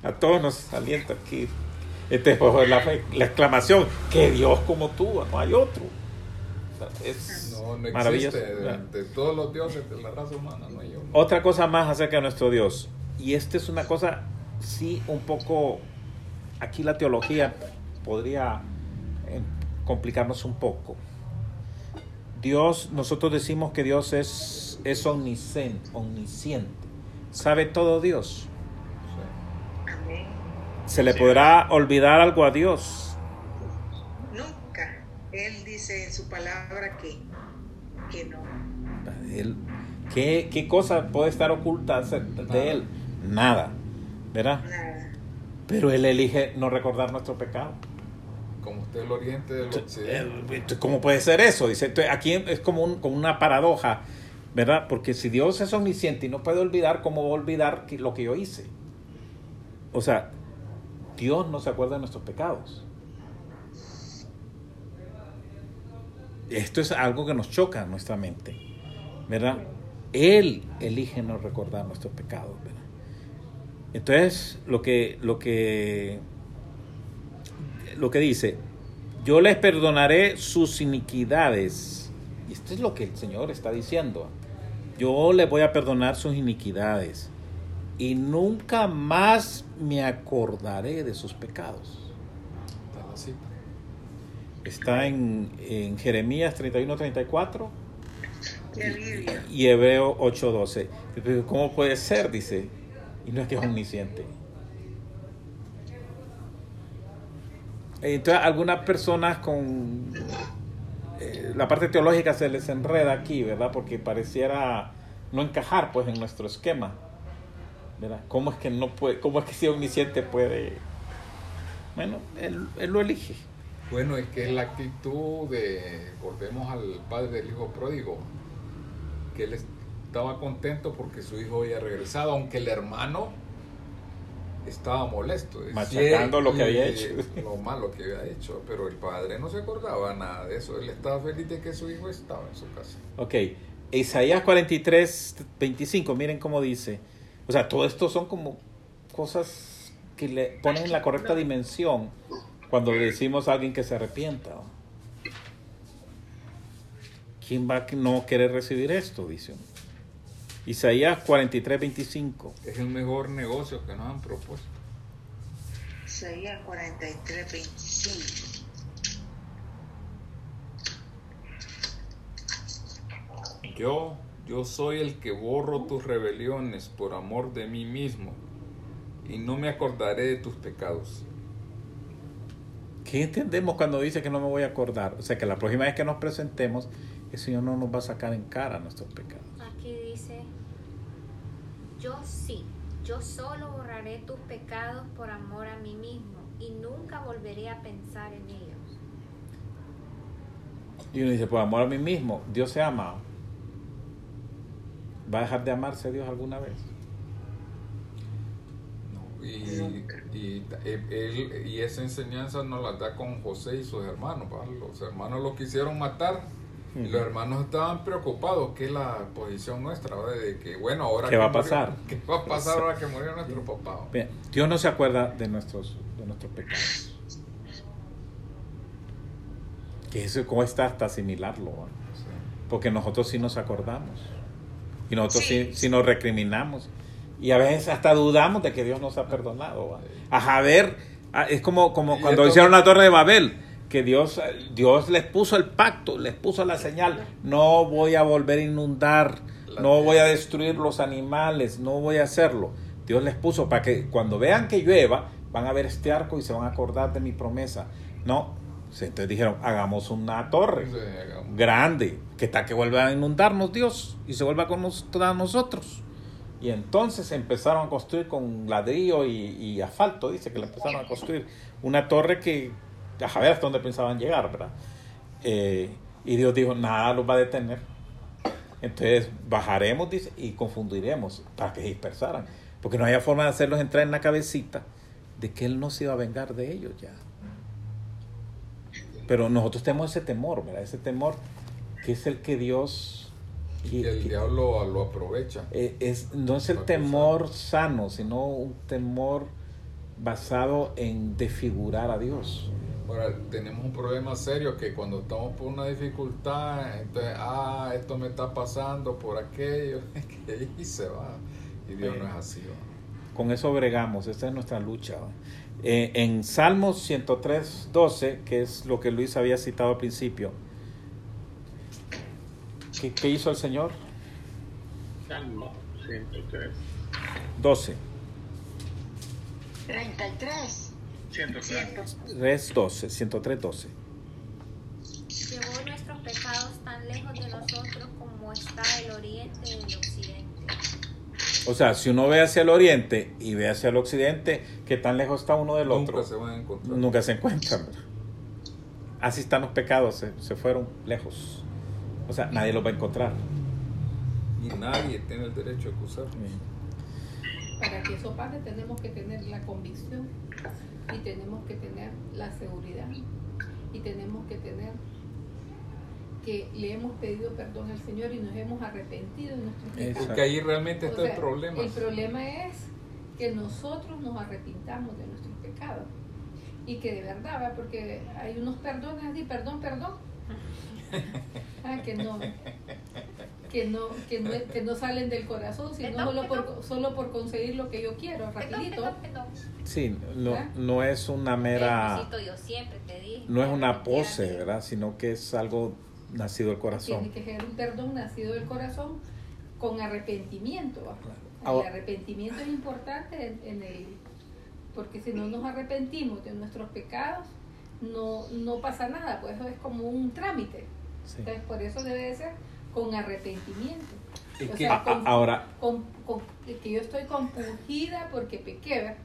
A todos nos alienta aquí. Este, pues, la, la exclamación, que Dios como tú, no hay otro. Es No, no maravilloso. de todos los dioses de la raza humana no hay uno. Otra cosa más acerca de nuestro Dios. Y esta es una cosa, sí, un poco, aquí la teología podría eh, complicarnos un poco. Dios, nosotros decimos que Dios es, es omnisciente, omnisciente. ¿Sabe todo Dios? ¿Se le podrá olvidar algo a Dios? Nunca. Él dice en su palabra que, que no. Él- ¿qué, ¿Qué cosa puede estar oculta de Él? Nada, ¿verdad? Nada. Pero Él elige no recordar nuestro pecado. Como usted el oriente del occidente. Eh, ¿Cómo puede ser eso? Dice, entonces, aquí es como, un- como una paradoja, ¿verdad? Porque si Dios es omnisciente y no puede olvidar, ¿cómo va a olvidar lo que yo hice? O sea, Dios no se acuerda de nuestros pecados. Esto es algo que nos choca en nuestra mente, ¿verdad? Él elige no recordar nuestros pecados. Entonces, lo que, lo que lo que dice, yo les perdonaré sus iniquidades. Y esto es lo que el Señor está diciendo. Yo les voy a perdonar sus iniquidades. Y nunca más me acordaré de sus pecados. Está en, en Jeremías 31-34 Qué alivio. y Hebreo 8-12. Pero, ¿Cómo puede ser? Dice. Y no es que es omnisciente. Entonces, algunas personas con eh, la parte teológica se les enreda aquí, ¿verdad? Porque pareciera no encajar, pues, en nuestro esquema, ¿verdad? ¿Cómo es que no puede, cómo es que si omnisciente puede? Bueno, él, él lo elige. Bueno, es que es la actitud de, volvemos al padre del hijo pródigo, que él estaba contento porque su hijo había regresado, aunque el hermano estaba molesto. Machacando lo que había y hecho. Lo malo que había hecho, pero el padre no se acordaba nada de eso, él estaba feliz de que su hijo estaba en su casa. Ok, Isaías 43, 25, miren cómo dice. O sea, todo esto son como cosas que le ponen en la correcta dimensión cuando le decimos a alguien que se arrepienta. ¿Quién va a no querer recibir esto? Dice. Isaías 43, 25. Es el mejor negocio que nos han propuesto. Isaías 43, 25. Yo, yo soy el que borro tus rebeliones por amor de mí mismo, y no me acordaré de tus pecados. ¿Qué entendemos cuando dice que no me voy a acordar? O sea, que la próxima vez que nos presentemos, el Señor no nos va a sacar en cara nuestros pecados. Aquí dice, yo sí, yo solo borraré tus pecados por amor a mí mismo y nunca volveré a pensar en ellos. Y uno dice, por amor a mí mismo, Dios se ama. ¿Va a dejar de amarse Dios alguna vez? No, Y, y, él- y esa enseñanza nos la da con José y sus hermanos. ¿va? Los hermanos lo quisieron matar y los hermanos estaban preocupados, que es la posición nuestra, ¿va? de que bueno, ahora ¿Qué que va a murió- pasar? ¿Qué va a pasar ahora que murió nuestro papá? Bien, Dios no se acuerda de nuestros, de nuestros pecados. Que eso cuesta hasta asimilarlo, porque nosotros sí nos acordamos y nosotros sí, Sí. sí nos recriminamos y a veces hasta dudamos de que Dios nos ha perdonado. ¿va? A ver, ah, es como, como cuando esto- hicieron la torre de Babel, que Dios, Dios les puso el pacto, les puso la señal, no voy a volver a inundar, no voy a destruir los animales, no voy a hacerlo. Dios les puso para que cuando vean que llueva, van a ver este arco y se van a acordar de mi promesa. No, entonces dijeron, hagamos una torre Sí, hagamos. grande, que tal que vuelva a inundarnos Dios y se vuelva con nosotros. Y entonces empezaron a construir con ladrillo y, y asfalto, dice que le empezaron a construir una torre que a ver hasta dónde pensaban llegar, ¿verdad? Eh, y Dios dijo, nada los va a detener. Entonces bajaremos, dice, y confundiremos para que se dispersaran. Porque no había forma de hacerlos entrar en la cabecita de que Él no se iba a vengar de ellos ya. Pero nosotros tenemos ese temor, ¿verdad? Ese temor que es el que Dios... Y el diablo lo aprovecha. eh, es, no es el temor sano, sino un temor basado en desfigurar a Dios. Ahora, tenemos un problema serio que cuando estamos por una dificultad, entonces, ah, esto me está pasando por aquello, que ahí se va. Y Dios no es así. ¿va? Con eso bregamos, esta es nuestra lucha. ¿va? Eh, en Salmos 103, 12, que es lo que Luis había citado al principio, ¿qué, qué hizo el Señor? Salmo 103. 12, 33. 103. res 12, 103, 12. Llevó nuestros pecados tan lejos de nosotros como está el oriente del occidente. O sea, si uno ve hacia el oriente y ve hacia el occidente, ¿qué tan lejos está uno del Nunca otro? se van a encontrar. Nunca se encuentran. Así están los pecados, se, se fueron lejos. O sea, nadie los va a encontrar. Y nadie tiene el derecho de acusar. Para que eso pase tenemos que tener la convicción y tenemos que tener la seguridad y tenemos que tener que le hemos pedido perdón al Señor y nos hemos arrepentido de nuestros pecados. Porque ahí realmente O está sea, el problema. El problema es que nosotros nos arrepintamos de nuestros pecados y que de verdad, ¿va? porque hay unos perdones así, perdón, perdón, Ah, que no que no, que no que no salen del corazón, sino Perdón, solo por, solo por conseguir lo que yo quiero, Perdón, rapidito. perdón, perdón. Sí, no, ¿Eh? no es una mera, Necesito, yo siempre te dije. no es una pose, ¿verdad? Sino que es algo nacido del Tiene corazón. que ser un perdón nacido del corazón con arrepentimiento. ¿va? El arrepentimiento es importante en, en el porque si no nos arrepentimos de nuestros pecados, no, no pasa nada, pues eso es como un trámite. Sí. Entonces, por eso debe de ser con arrepentimiento. Es O que- sea, con- ahora, con- con- que yo estoy compungida porque pequé.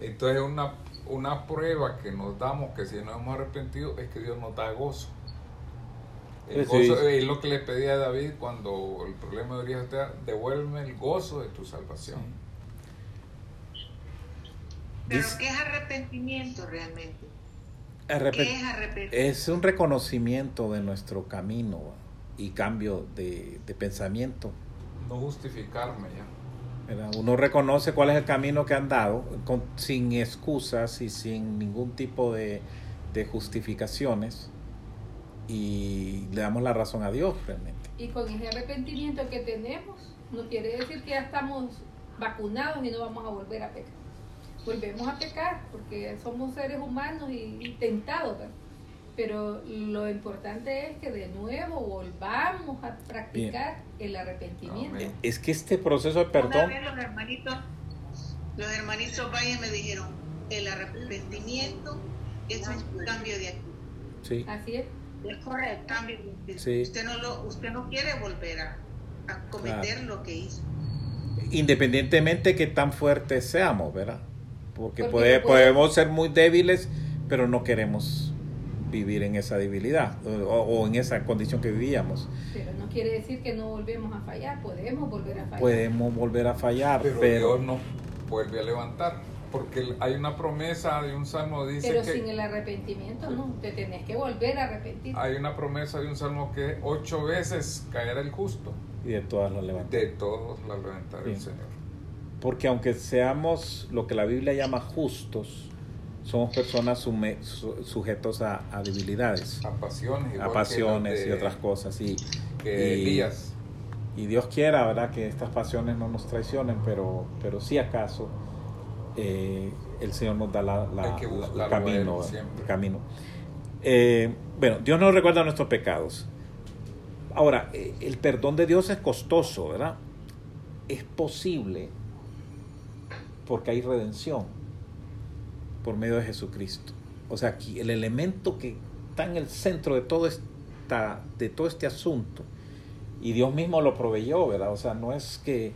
Entonces una, una prueba que nos damos que si nos hemos arrepentido es que Dios nos da gozo. El Sí, sí. gozo es lo que le pedía a David cuando el problema de Urias era, devuélveme el gozo de tu salvación. Pero ¿qué es arrepentimiento realmente? arrepent- ¿Qué es arrepentimiento? es un reconocimiento de nuestro camino y cambio de, de pensamiento. No justificarme ya. Uno reconoce cuál es el camino que han dado con- sin excusas y sin ningún tipo de, de justificaciones y le damos la razón a Dios realmente. Y con ese arrepentimiento que tenemos, no quiere decir que ya estamos vacunados y no vamos a volver a pecar. Volvemos a pecar porque somos seres humanos y tentados, ¿verdad? pero lo importante es que de nuevo volvamos a practicar el arrepentimiento. Amén. Es que este proceso de Una perdón, vez los hermanitos, los hermanitos Valle me dijeron, el arrepentimiento es un cambio de actitud. sí, Así es. Es correcto. Sí. Usted no lo, usted no quiere volver a, a cometer Claro. lo que hizo. independientemente que tan fuertes seamos, ¿verdad? Porque, Porque puede- no puede- podemos ser muy débiles, pero no queremos vivir en esa debilidad o, o en esa condición que vivíamos. Pero no quiere decir que no volvemos a fallar, podemos volver a fallar. Podemos volver a fallar, Pero, pero, Dios nos vuelve a levantar. Porque hay una promesa de un salmo, dice Pero que sin el arrepentimiento no, te tenés que volver a arrepentir. hay una promesa de un salmo que ocho veces caerá el justo. y de todas las levantamos. De todos la levantará el Sí. Señor. Porque aunque seamos lo que la Biblia llama justos, somos personas sume- su- sujetos a, a debilidades, A pasiones. igual a pasiones las de- y otras cosas. Y, Que y- Elías. y Dios quiera, ¿verdad? Que estas pasiones no nos traicionen, pero, pero si acaso eh, el Señor nos da la, camino. El camino. Eh, bueno, Dios nos recuerda nuestros pecados. Ahora, eh, el perdón de Dios es costoso, ¿verdad? Es posible porque hay redención por medio de Jesucristo. O sea, aquí el elemento que está en el centro de todo, esta, de todo este asunto, y Dios mismo lo proveyó, ¿verdad? O sea, no es que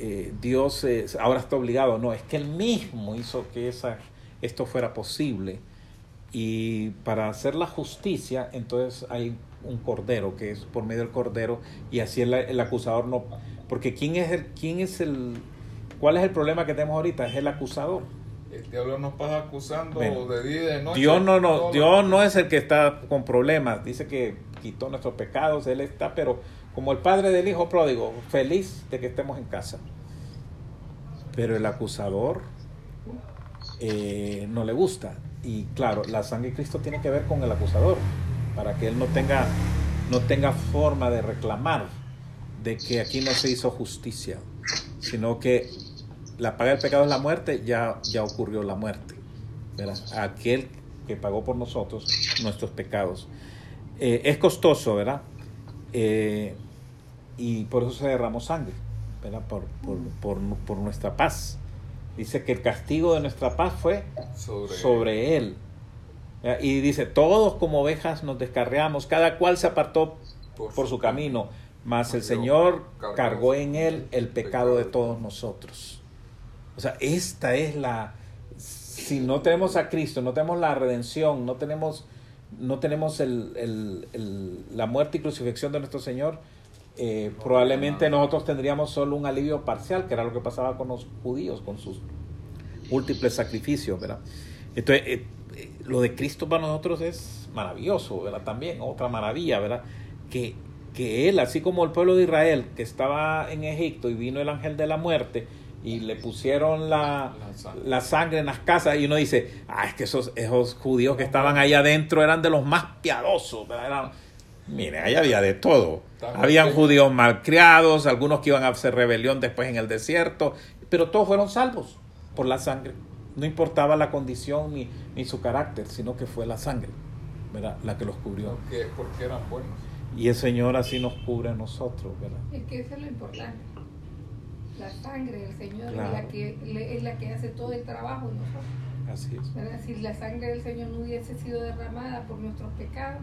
eh, Dios eh, ahora está obligado, no, es que Él mismo hizo que esa, esto fuera posible. Y para hacer la justicia, entonces hay un cordero, que es por medio del cordero, y así el, el acusador no... Porque ¿quién es el... Quién es el ¿Cuál es el problema que tenemos ahorita? Es el acusador. El diablo nos pasa acusando Bueno, de día y de noche. Dios no, no, Dios no es el que está con problemas. Dice que quitó nuestros pecados, Él está, pero como el padre del hijo pródigo, feliz de que estemos en casa. Pero el acusador eh, no le gusta. Y claro, la sangre de Cristo tiene que ver con el acusador, para que él no tenga, no tenga forma de reclamar de que aquí no se hizo justicia, sino que la paga del pecado es la muerte, ya, ya ocurrió la muerte. ¿verdad? Aquel que pagó por nosotros nuestros pecados. Eh, es costoso, ¿verdad? Eh, y por eso se derramó sangre, ¿verdad? Por, por, por, por nuestra paz. Dice que el castigo de nuestra paz fue sobre, sobre él. ¿verdad? Y dice, todos como ovejas nos descarriamos, cada cual se apartó por su camino, mas el Señor cargó en él el pecado de todos nosotros. O sea, esta es la... Si no tenemos a Cristo, no tenemos la redención, no tenemos, no tenemos el, el- el- la muerte y crucifixión de nuestro Señor, eh, probablemente nosotros tendríamos solo un alivio parcial, que era lo que pasaba con los judíos, con sus múltiples sacrificios, ¿verdad? Entonces, eh, eh, lo de Cristo para nosotros es maravilloso, ¿verdad? También, otra maravilla, ¿verdad? Que, que Él, así como el pueblo de Israel, que estaba en Egipto y vino el ángel de la muerte y le pusieron la, La sangre. la sangre en las casas y uno dice, ah, es que esos, esos judíos que estaban ahí adentro eran de los más piadosos, ¿verdad? Eran- Mire, ahí había de todo. Habían judíos malcriados, algunos que iban a hacer rebelión después en el desierto, pero todos fueron salvos por la sangre. No importaba la condición ni, ni su carácter, sino que fue la sangre, ¿verdad? La que los cubrió. Porque, porque eran buenos. Y el Señor así nos cubre a nosotros, ¿verdad? Es que eso es lo importante. La sangre del Señor Claro. es, la que, es la que hace todo el trabajo en nosotros. Así es. ¿verdad? Si la sangre del Señor no hubiese sido derramada por nuestros pecados,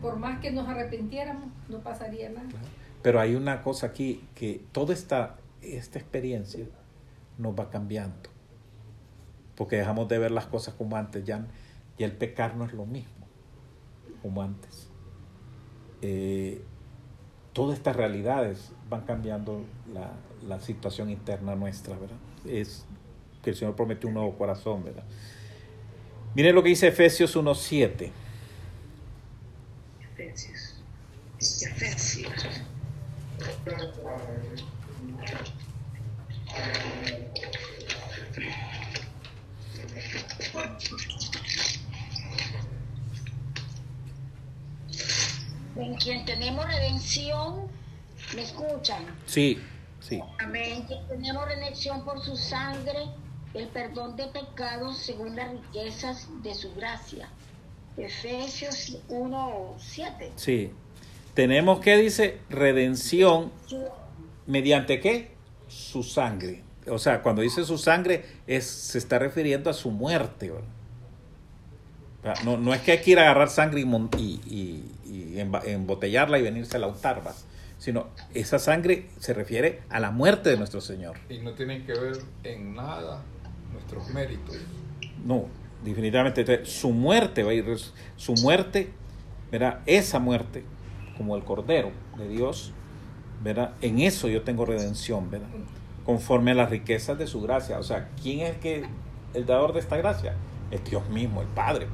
por más que nos arrepintiéramos, no pasaría nada. Pero hay una cosa aquí, que toda esta, esta experiencia nos va cambiando. Porque dejamos de ver las cosas como antes, ya, ya el pecar no es lo mismo como antes. Eh, todas estas realidades van cambiando la, la situación interna nuestra, ¿verdad? Es que el Señor prometió un nuevo corazón, ¿verdad? Miren lo que dice Efesios 1.7. En quien tenemos redención, ¿me escuchan? Sí, sí. Amén. En quien tenemos redención por su sangre, el perdón de pecados según las riquezas de su gracia. Efesios 1, 7. Sí. Tenemos que dice redención mediante qué? Su sangre. O sea, cuando dice su sangre es se está refiriendo a su muerte. ¿verdad? No, no es que hay que ir a agarrar sangre y, y, y- embotellarla y venirse a la autarva, sino esa sangre se refiere a la muerte de nuestro Señor. Y no tienen que ver en nada nuestros méritos. No, definitivamente. Entonces, su muerte, va a ir, su muerte, ¿verdad? Esa muerte, como el Cordero de Dios, ¿verdad? En eso yo tengo redención, ¿verdad? Conforme a las riquezas de su gracia. O sea, ¿quién es el que el dador de esta gracia? Es Dios mismo, el Padre.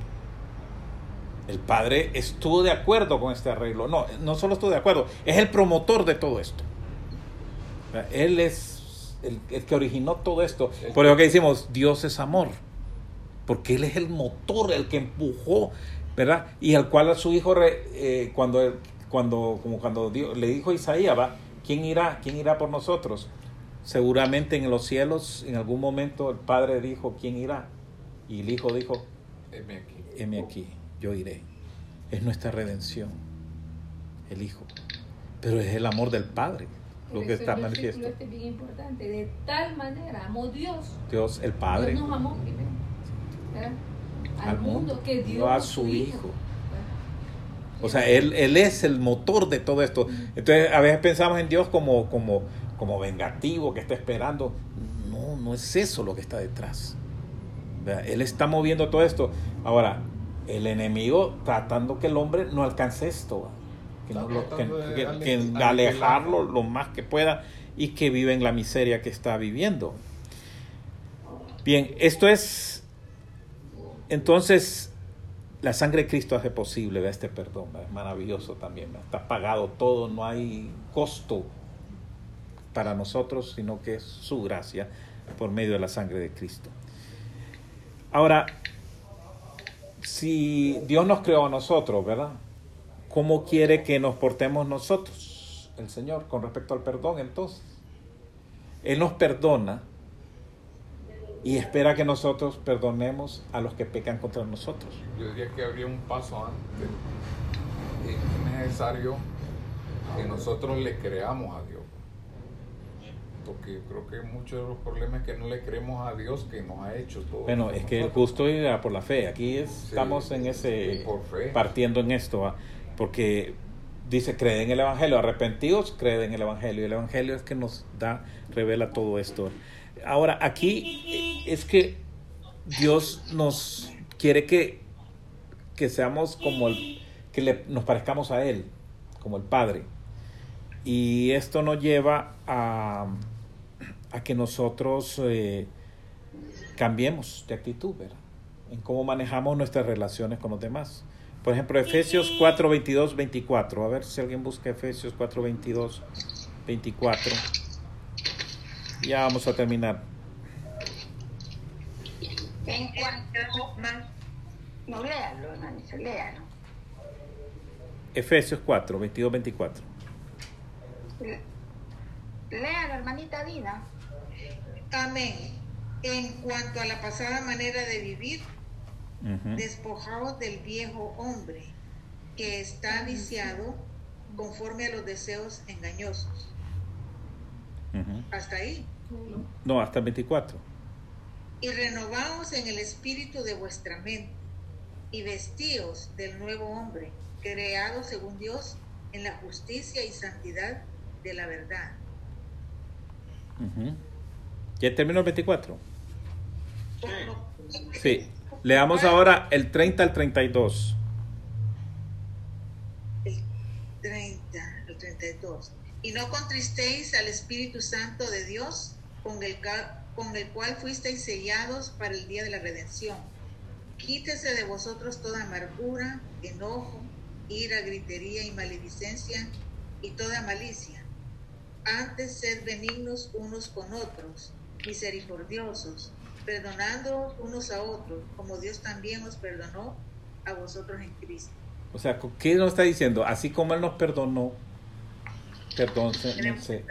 El Padre estuvo de acuerdo con este arreglo. No, no solo estuvo de acuerdo, es el promotor de todo esto. Él es el, el que originó todo esto. Por eso que decimos, Dios es amor. Porque Él es el motor, el que empujó, ¿verdad? Y al cual a su hijo, re- eh, cuando, cuando, como cuando Dios- le dijo a Isaías, ¿va? ¿quién irá? ¿Quién irá por nosotros? Seguramente en los cielos, en algún momento, el Padre dijo, ¿quién irá? Y el Hijo dijo, Heme aquí. heme aquí, yo iré. Es nuestra redención, el Hijo. Pero es el amor del Padre lo Por que está manifiesto. este es bien importante. De tal manera amó Dios. Dios, el Padre, Dios nos amó primero. ¿Verdad? Al, mundo, que dio a su Hijo. O sea, él, él es el motor de todo esto. Entonces, a veces pensamos en Dios como, como, como vengativo, que está esperando. No, no es eso lo que está detrás. ¿Verdad? Él está moviendo todo esto. Ahora, el enemigo tratando que el hombre no alcance esto. Que, no lo- que- alejarlo lo más que pueda y que vive en la miseria que está viviendo. Bien, esto es entonces, la sangre de Cristo hace posible este perdón, es maravilloso también, está pagado todo, no hay costo para nosotros, sino que es su gracia por medio de la sangre de Cristo. Ahora, si Dios nos creó a nosotros, ¿verdad? ¿Cómo quiere que nos portemos nosotros, el Señor, con respecto al perdón entonces? Él nos perdona y espera que nosotros perdonemos a los que pecan contra nosotros. Yo diría que habría un paso antes. Es necesario que nosotros le creamos a Dios. Porque creo que muchos de los problemas es que no le creemos a Dios que nos ha hecho todo. Bueno, es que el justo irá por la fe. Aquí es- Sí, estamos en ese por fe. partiendo en esto, porque dice creen en el evangelio, arrepentidos, creen en el evangelio. Y el evangelio es que nos da, revela todo esto. Ahora, aquí es que Dios nos quiere que, que seamos como el, que le- nos parezcamos a Él, como el Padre. Y esto nos lleva a, a que nosotros eh, cambiemos de actitud, ¿verdad? En cómo manejamos nuestras relaciones con los demás. Por ejemplo, Efesios 4, 22, 24. A ver si alguien busca Efesios 4, 22, 24. Ya vamos a terminar. En cuanto... No, léalo, hermanito, léalo. Efesios 4, 22, 24. Léalo, hermanita Dina. Amén. En cuanto a la pasada manera de vivir, Ujú. despojaos del viejo hombre que está viciado conforme a los deseos engañosos. Ujú. Hasta ahí. No, hasta el 24. Y renovaos en el espíritu de vuestra mente y vestíos del nuevo hombre, creado según Dios en la justicia y santidad de la verdad. Ujú. ¿Ya terminó el 24? Sí. Sí. Leamos ahora el 30 al 32. el 30, el 32. Y no contristéis al Espíritu Santo de Dios, con el, con el cual fuisteis sellados para el día de la redención. Quítese de vosotros toda amargura, enojo, ira, gritería y maledicencia y toda malicia. Antes sed benignos unos con otros, misericordiosos, perdonando unos a otros, como Dios también os perdonó a vosotros en Cristo. O sea, ¿qué nos está diciendo? Así como Él nos perdonó, perdónense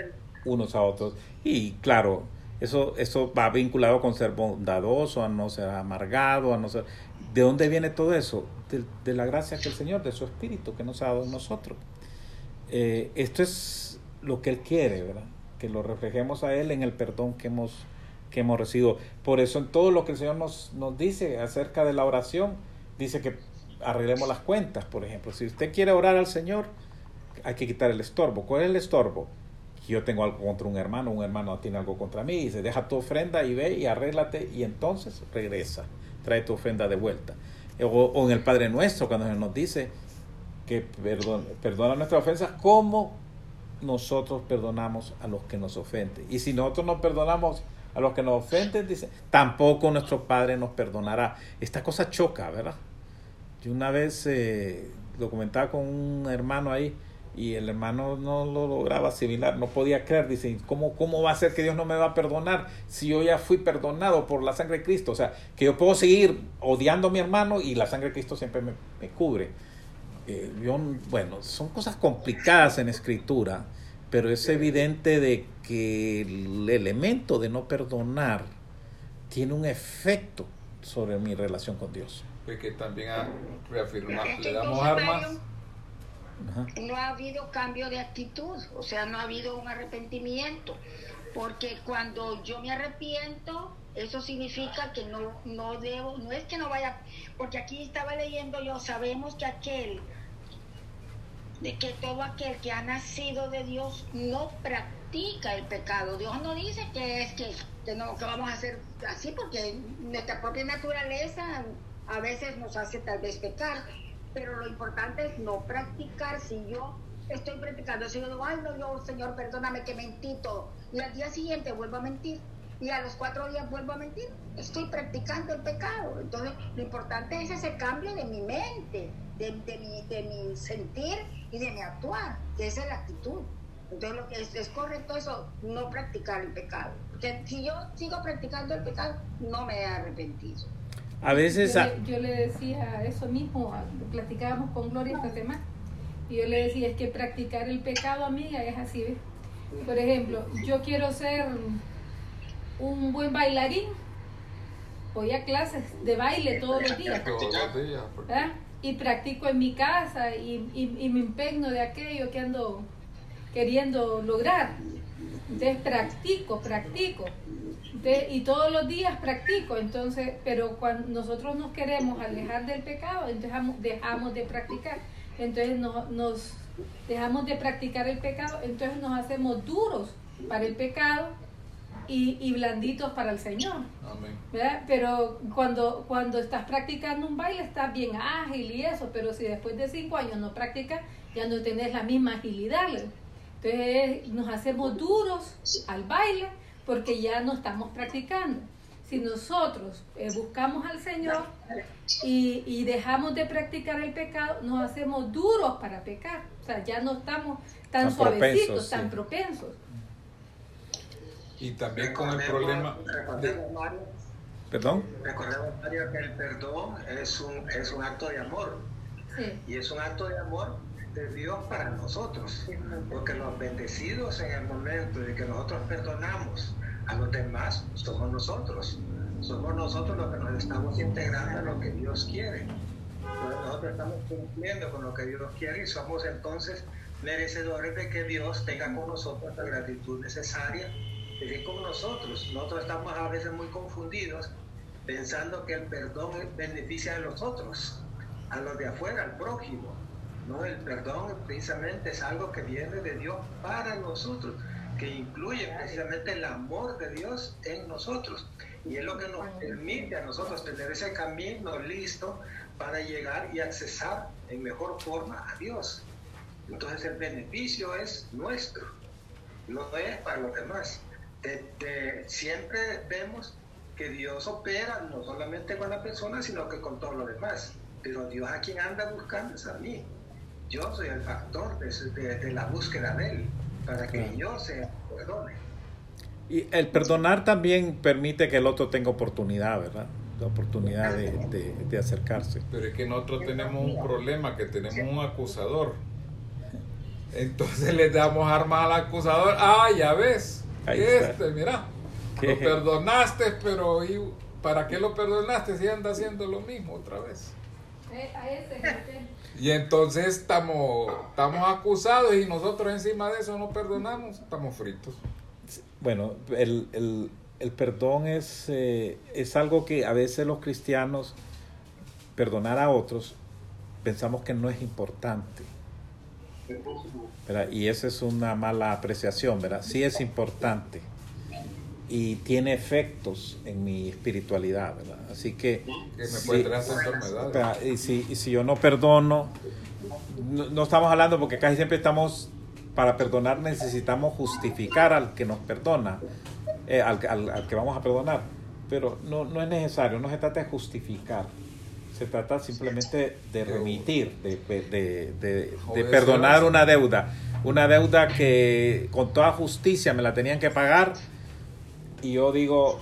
unos a otros. Y claro, eso, eso va vinculado con ser bondadoso, a no ser amargado, a no ser... ¿De dónde viene todo eso? De, de la gracia que el Señor, de su Espíritu que nos ha dado en nosotros. Eh, esto es lo que Él quiere, ¿verdad? Que lo reflejemos a Él en el perdón que hemos, que hemos recibido. Por eso en todo lo que el Señor nos, nos dice acerca de la oración, dice que arreglemos las cuentas, por ejemplo. Si usted quiere orar al Señor, hay que quitar el estorbo. ¿Cuál es el estorbo? Yo tengo algo contra un hermano, un hermano tiene algo contra mí, y dice, deja tu ofrenda y ve y arréglate, y entonces regresa, trae tu ofrenda de vuelta. O, en el Padre Nuestro, cuando se nos dice que perdona, perdona nuestras ofensas, como nosotros perdonamos a los que nos ofenden. Y si nosotros no perdonamos a los que nos ofenden, dice, tampoco nuestro Padre nos perdonará. Esta cosa choca, ¿verdad? Yo una vez eh, lo comentaba con un hermano ahí Y el hermano no lo lograba asimilar, no podía creer. Dice, ¿cómo, ¿cómo va a ser que Dios no me va a perdonar si yo ya fui perdonado por la sangre de Cristo? O sea, que yo puedo seguir odiando a mi hermano y la sangre de Cristo siempre me, me cubre. Eh, yo, bueno, son cosas complicadas en escritura, pero es evidente de que el elemento de no perdonar tiene un efecto sobre mi relación con Dios. Pues que también a reafirmar, le damos armas. No ha habido cambio de actitud, o sea, no ha habido un arrepentimiento, porque cuando yo me arrepiento, eso significa que no, no debo, no es que no vaya, porque aquí estaba leyendo yo, sabemos que aquel, de que todo aquel que ha nacido de Dios no practica el pecado. Dios no dice que es que, que no, que vamos a hacer así, porque nuestra propia naturaleza a veces nos hace tal vez pecar, pero lo importante es no practicar. Si yo estoy practicando, si yo digo, ay, no, yo, Señor, perdóname que mentí todo, y al día siguiente vuelvo a mentir, y a los cuatro días vuelvo a mentir, estoy practicando el pecado. Entonces, lo importante es ese cambio de mi mente, de, mi, de mi sentir y de mi actuar, que esa es la actitud. Entonces, lo que es, es correcto eso, no practicar el pecado. Porque si yo sigo practicando el pecado, no me he arrepentido. A veces... Yo, a- le, yo le decía eso mismo, a- platicábamos con Gloria esta semana, y yo le decía, es que practicar el pecado, amiga, es así, ¿ves? Por ejemplo, yo quiero ser un buen bailarín, voy a clases de baile todos los días. Y practico en mi casa y, y, y me empeño de aquello que ando queriendo lograr. Entonces practico, practico. Y todos los días practico. Entonces, pero cuando nosotros nos queremos alejar del pecado, entonces dejamos, de practicar. Entonces nos, nos dejamos de practicar el pecado, entonces nos hacemos duros para el pecado y, y blanditos para el Señor. Amén. ¿verdad? Pero cuando, cuando estás practicando un baile estás bien ágil y eso, pero si después de cinco años no practicas, ya no tenés la misma agilidad. Entonces nos hacemos duros al baile porque ya no estamos practicando. Si nosotros eh, buscamos al Señor y, y dejamos de practicar el pecado, nos hacemos duros para pecar. O sea, ya no estamos tan, Tan suavecitos, propensos, tan sí. propensos. Y también con el problema de, Perdón. recordemos, Mario, que el perdón es un, es un acto de amor. Sí. Y es un acto de amor de Dios para nosotros. Porque los bendecidos en el momento de que nosotros perdonamos a los demás, somos nosotros. Somos nosotros los que nos estamos integrando a lo que Dios quiere. Nosotros estamos cumpliendo con lo que Dios quiere y somos entonces merecedores de que Dios tenga con nosotros la gratitud necesaria de vivir con nosotros. Nosotros estamos a veces muy confundidos pensando que el perdón beneficia a los otros, a los de afuera, al prójimo. No, el perdón precisamente es algo que viene de Dios para nosotros, que incluye precisamente el amor de Dios en nosotros. Y es lo que nos permite a nosotros tener ese camino listo para llegar y accesar en mejor forma a Dios. Entonces el beneficio es nuestro, no es para los demás. De- de- siempre vemos que Dios opera no solamente con la persona, sino que con todo lo demás. Pero Dios a quien anda buscando es a mí. Yo soy el factor de, su- de- de la búsqueda de Él, para que Claro. yo se perdone. Y el perdonar también permite que el otro tenga oportunidad, ¿verdad? La oportunidad de, de- de acercarse. pero es que nosotros tenemos un problema, que tenemos un acusador. Entonces le damos armas al acusador. Ah, ya ves. Ahí está. Este, mira. ¿Qué? Lo perdonaste, pero ¿y ¿para qué lo perdonaste si anda haciendo lo mismo otra vez? Eh, A ese es el tema. Y entonces estamos, estamos acusados y nosotros encima de eso no perdonamos, estamos fritos. Bueno, el, el- el perdón es, eh, es algo que a veces los cristianos, perdonar a otros, pensamos que no es importante. ¿verdad? Y esa es una mala apreciación, ¿verdad? Sí es importante y tiene efectos en mi espiritualidad, ¿verdad? Así que... Que me puede traer hasta enfermedades. Y si, y si yo no perdono, no, no estamos hablando porque casi siempre estamos, para perdonar necesitamos justificar al que nos perdona, eh, al, al- al que vamos a perdonar. Pero no, no es necesario, no se trata de justificar, Se trata simplemente de remitir, de, de, de- perdonar una deuda. Una deuda que con toda justicia me la tenían que pagar y yo digo,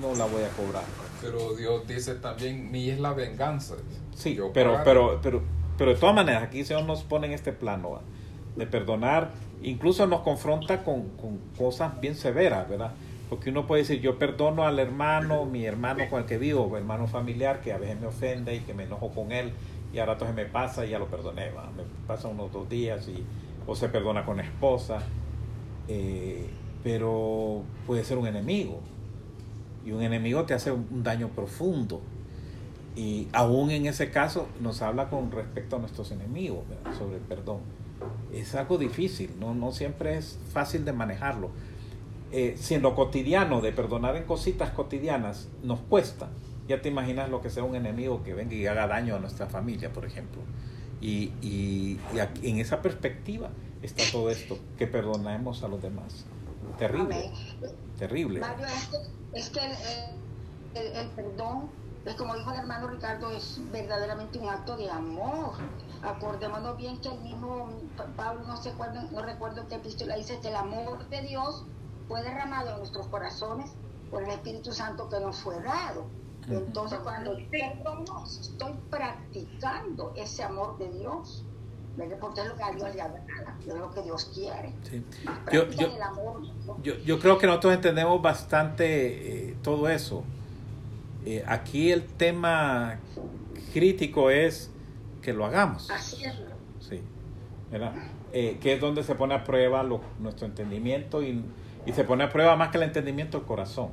no la voy a cobrar. Pero Dios dice también, mi es la venganza. Sí, Yo pero, pagaré. pero, pero, pero de todas maneras, aquí Señor nos pone en este plano de perdonar, incluso nos confronta con, con cosas bien severas, ¿verdad? Porque uno puede decir, yo perdono al hermano, mi hermano con el que vivo, hermano familiar, que a veces me ofende y que me enojo con él, y a ratos se me pasa y ya lo perdoné, ¿va? me pasa unos dos días, y, o se perdona con la esposa, eh, pero puede ser un enemigo, y un enemigo te hace un daño profundo. Y aún en ese caso nos habla con respecto a nuestros enemigos, ¿verdad? sobre el perdón. Es algo difícil, no, no siempre es fácil de manejarlo. Eh, si en lo cotidiano, de perdonar en cositas cotidianas, nos cuesta, ya te imaginas lo que sea un enemigo que venga y haga daño a nuestra familia, por ejemplo. Y, y- y aquí- en esa perspectiva está todo esto, que perdonemos a los demás. Terrible, Amén. terrible. Mario, es que el, el- el perdón, es como dijo el hermano Ricardo, es verdaderamente un acto de amor. Acordémonos bien que el mismo Pa- Pablo, no, sé cuándo, no recuerdo qué epístola dice, que el amor de Dios fue derramado en nuestros corazones por el Espíritu Santo que nos fue dado. Entonces, cuando yo perdono, estoy practicando ese amor de Dios. ¿Verdad? Porque es lo que a Dios le agrada, es lo que Dios quiere. Sí. Yo, yo, el amor. ¿no? Yo, yo creo que nosotros entendemos bastante eh, todo eso. Eh, aquí el tema crítico es que lo hagamos, Hacerlo. sí, ¿verdad? Eh, que es donde se pone a prueba lo- nuestro entendimiento y, y se pone a prueba más que el entendimiento el corazón.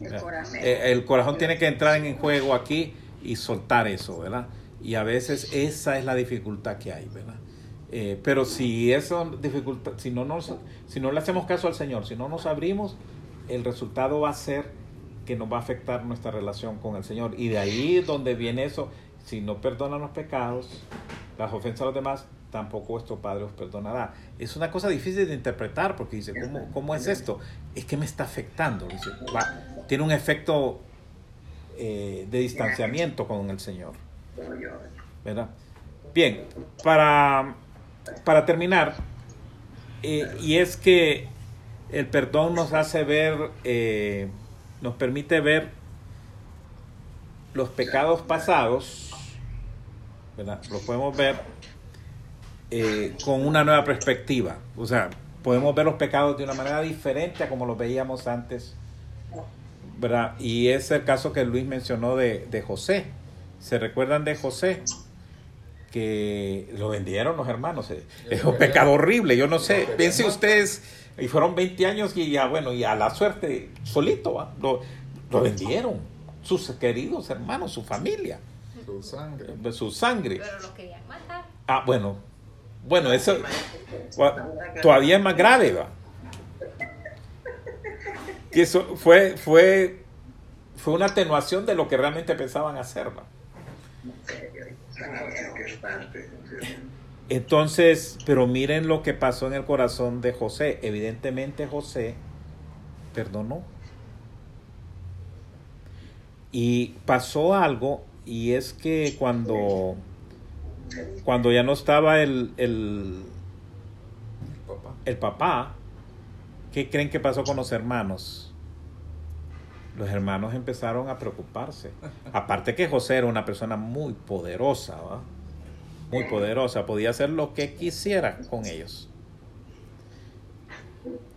El ¿verdad? corazón. Eh, el corazón tiene que entrar en juego aquí y soltar eso, ¿verdad? Y a veces esa es la dificultad que hay, ¿verdad? Eh, pero si eso dificultad, si no nos, si no le hacemos caso al Señor, si no nos abrimos, el resultado va a ser que nos va a afectar nuestra relación con el Señor. Y de ahí donde viene eso, si no perdonan los pecados, las ofensas a los demás, tampoco vuestro Padre os perdonará. Es una cosa difícil de interpretar porque dice, ¿cómo, cómo es esto? Es que me está afectando. Tiene un efecto eh, de distanciamiento con el Señor. ¿Verdad? Bien, para, para terminar, eh, y es que el perdón nos hace ver, eh, nos permite ver los pecados pasados, ¿verdad? Los podemos ver eh, con una nueva perspectiva. O sea, podemos ver los pecados de una manera diferente a como los veíamos antes, ¿verdad? Y es el caso que Luis mencionó de, de José. ¿Se recuerdan de José? Que lo vendieron los hermanos. eh. Es un pecado horrible, yo no sé. Piensen ustedes, y fueron 20 años y ya, bueno, y a la suerte, solito, ¿va? lo, lo vendieron. Sus queridos hermanos, su familia, Su sangre. de su sangre. Pero lo querían matar. Ah, bueno. Bueno, eso todavía es más grave, ¿va? Que eso fue, fue, fue una atenuación de lo que realmente pensaban hacer, ¿va? Entonces, pero miren lo que pasó en el corazón de José. Evidentemente José perdonó. Y pasó algo, y es que cuando, cuando ya no estaba el, el, el papá, ¿qué creen que pasó con los hermanos? Los hermanos empezaron a preocuparse. Aparte que José era una persona muy poderosa, ¿va? Muy poderosa, podía hacer lo que quisiera con ellos.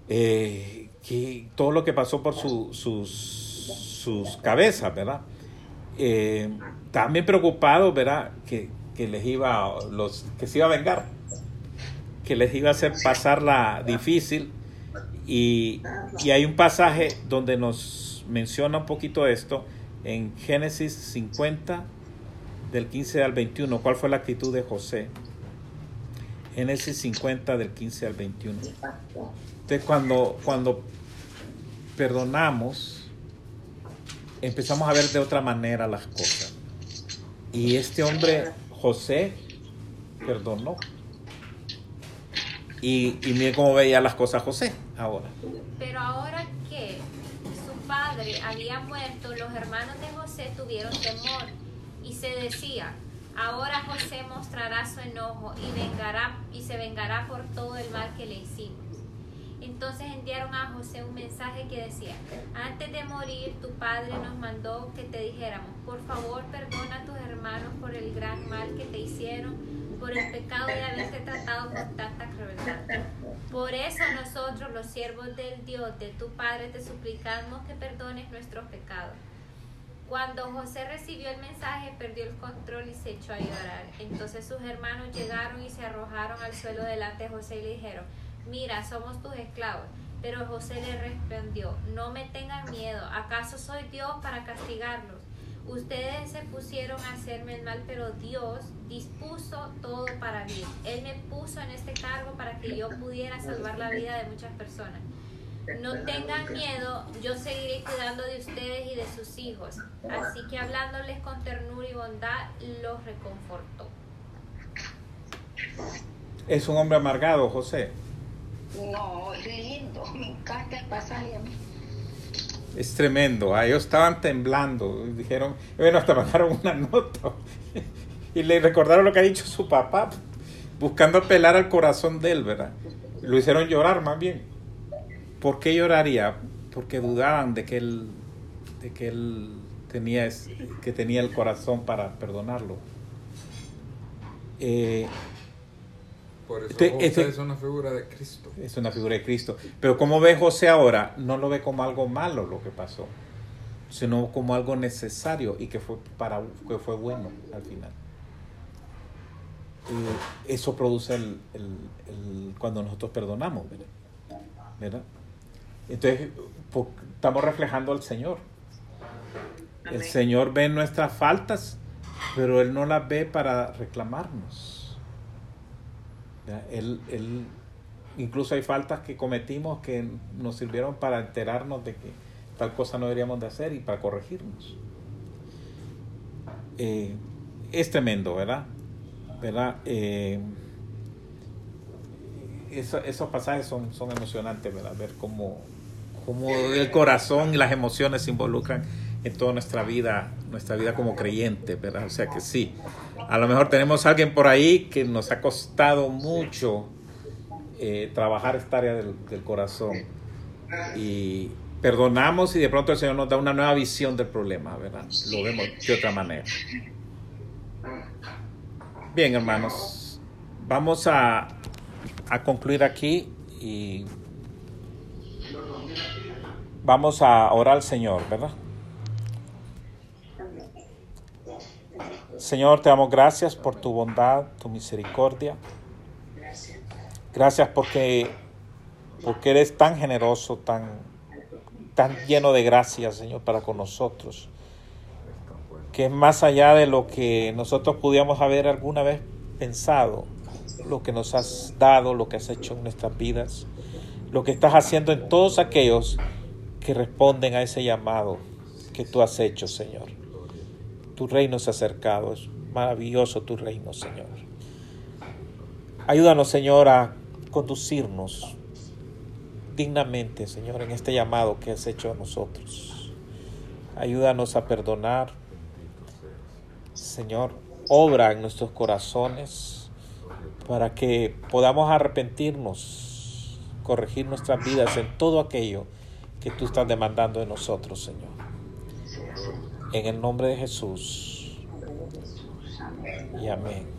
Eh, que todo lo que pasó por su- sus, sus cabezas, ¿verdad? Eh, también preocupados, ¿verdad? Que, que les iba, los, que se iba a vengar que les iba a hacer pasarla difícil. Y, y hay un pasaje donde nos menciona un poquito esto en Génesis 50, del 15 al 21. ¿Cuál fue la actitud de José? Génesis 50, del 15 al 21. Entonces, cuando, cuando perdonamos, empezamos a ver de otra manera las cosas. Y este hombre, José, perdonó. Y, y mire cómo veía las cosas José ahora. Pero ahora que padre había muerto, los hermanos de José tuvieron temor y se decía, ahora José mostrará su enojo y vengará y se vengará por todo el mal que le hicimos. Entonces enviaron a José un mensaje que decía, antes de morir tu padre nos mandó que te dijéramos, por favor perdona a tus hermanos por el gran mal que te hicieron, por el pecado de haberte tratado con tanta crueldad. Por eso nosotros, los siervos del Dios de tu Padre, te suplicamos que perdones nuestros pecados. Cuando José recibió el mensaje, perdió el control y se echó a llorar. Entonces sus hermanos llegaron y se arrojaron al suelo delante de José y le dijeron, mira, somos tus esclavos. Pero José le respondió, no me tengan miedo, ¿acaso soy Dios para castigarlos? Ustedes se pusieron a hacerme el mal, pero Dios dispuso todo para bien. Él me puso en este cargo para que yo pudiera salvar la vida de muchas personas. No tengan miedo, yo seguiré cuidando de ustedes y de sus hijos. Así que hablándoles con ternura y bondad, los reconfortó. Es un hombre amargado, José. No, es lindo, me encanta el pasaje a mí. Es tremendo. ah, Ellos estaban temblando. Dijeron, bueno, hasta mandaron una nota. Y le recordaron lo que ha dicho su papá, buscando apelar al corazón de él, ¿verdad? Lo hicieron llorar más bien. ¿Por qué lloraría? Porque dudaban de que él, de que él tenía, es- que tenía el corazón para perdonarlo. Eh, Por eso Este- este- es una figura de Cristo. Es una figura de Cristo. Pero como ve José ahora, no lo ve como algo malo lo que pasó, sino como algo necesario y que fue para que fue bueno al final. Eso produce el, el- el- cuando nosotros perdonamos, ¿verdad? ¿Verdad? Entonces estamos reflejando al Señor. El. Señor ve nuestras faltas, pero Él no las ve para reclamarnos. Él, él, incluso hay faltas que cometimos que nos sirvieron para enterarnos de que tal cosa no deberíamos de hacer y para corregirnos. Eh, es tremendo, ¿verdad? ¿Verdad? Eh, eso- esos pasajes son, son emocionantes, ¿verdad? Ver cómo, cómo el corazón y las emociones se involucran en toda nuestra vida, nuestra vida como creyentes, ¿verdad? O sea que sí, a lo mejor tenemos a alguien por ahí que nos ha costado mucho eh, trabajar esta área del, del corazón y perdonamos y de pronto el Señor nos da una nueva visión del problema, ¿verdad? Lo vemos de otra manera. Bien, hermanos, vamos a, a concluir aquí y vamos a orar al Señor, ¿verdad? Señor, te damos gracias por tu bondad, tu misericordia. Gracias porque, porque eres tan generoso, tan, tan lleno de gracia, Señor, para con nosotros. Que es más allá de lo que nosotros pudiéramos haber alguna vez pensado, lo que nos has dado, lo que has hecho en nuestras vidas, lo que estás haciendo en todos aquellos que responden a ese llamado que tú has hecho, Señor. Tu reino se ha acercado, es maravilloso tu reino, Señor. Ayúdanos, Señor, a conducirnos dignamente, Señor, en este llamado que has hecho a nosotros. Ayúdanos a perdonar, Señor, obra en nuestros corazones para que podamos arrepentirnos, corregir nuestras vidas en todo aquello que tú estás demandando de nosotros, Señor. En el nombre de Jesús. Y amén.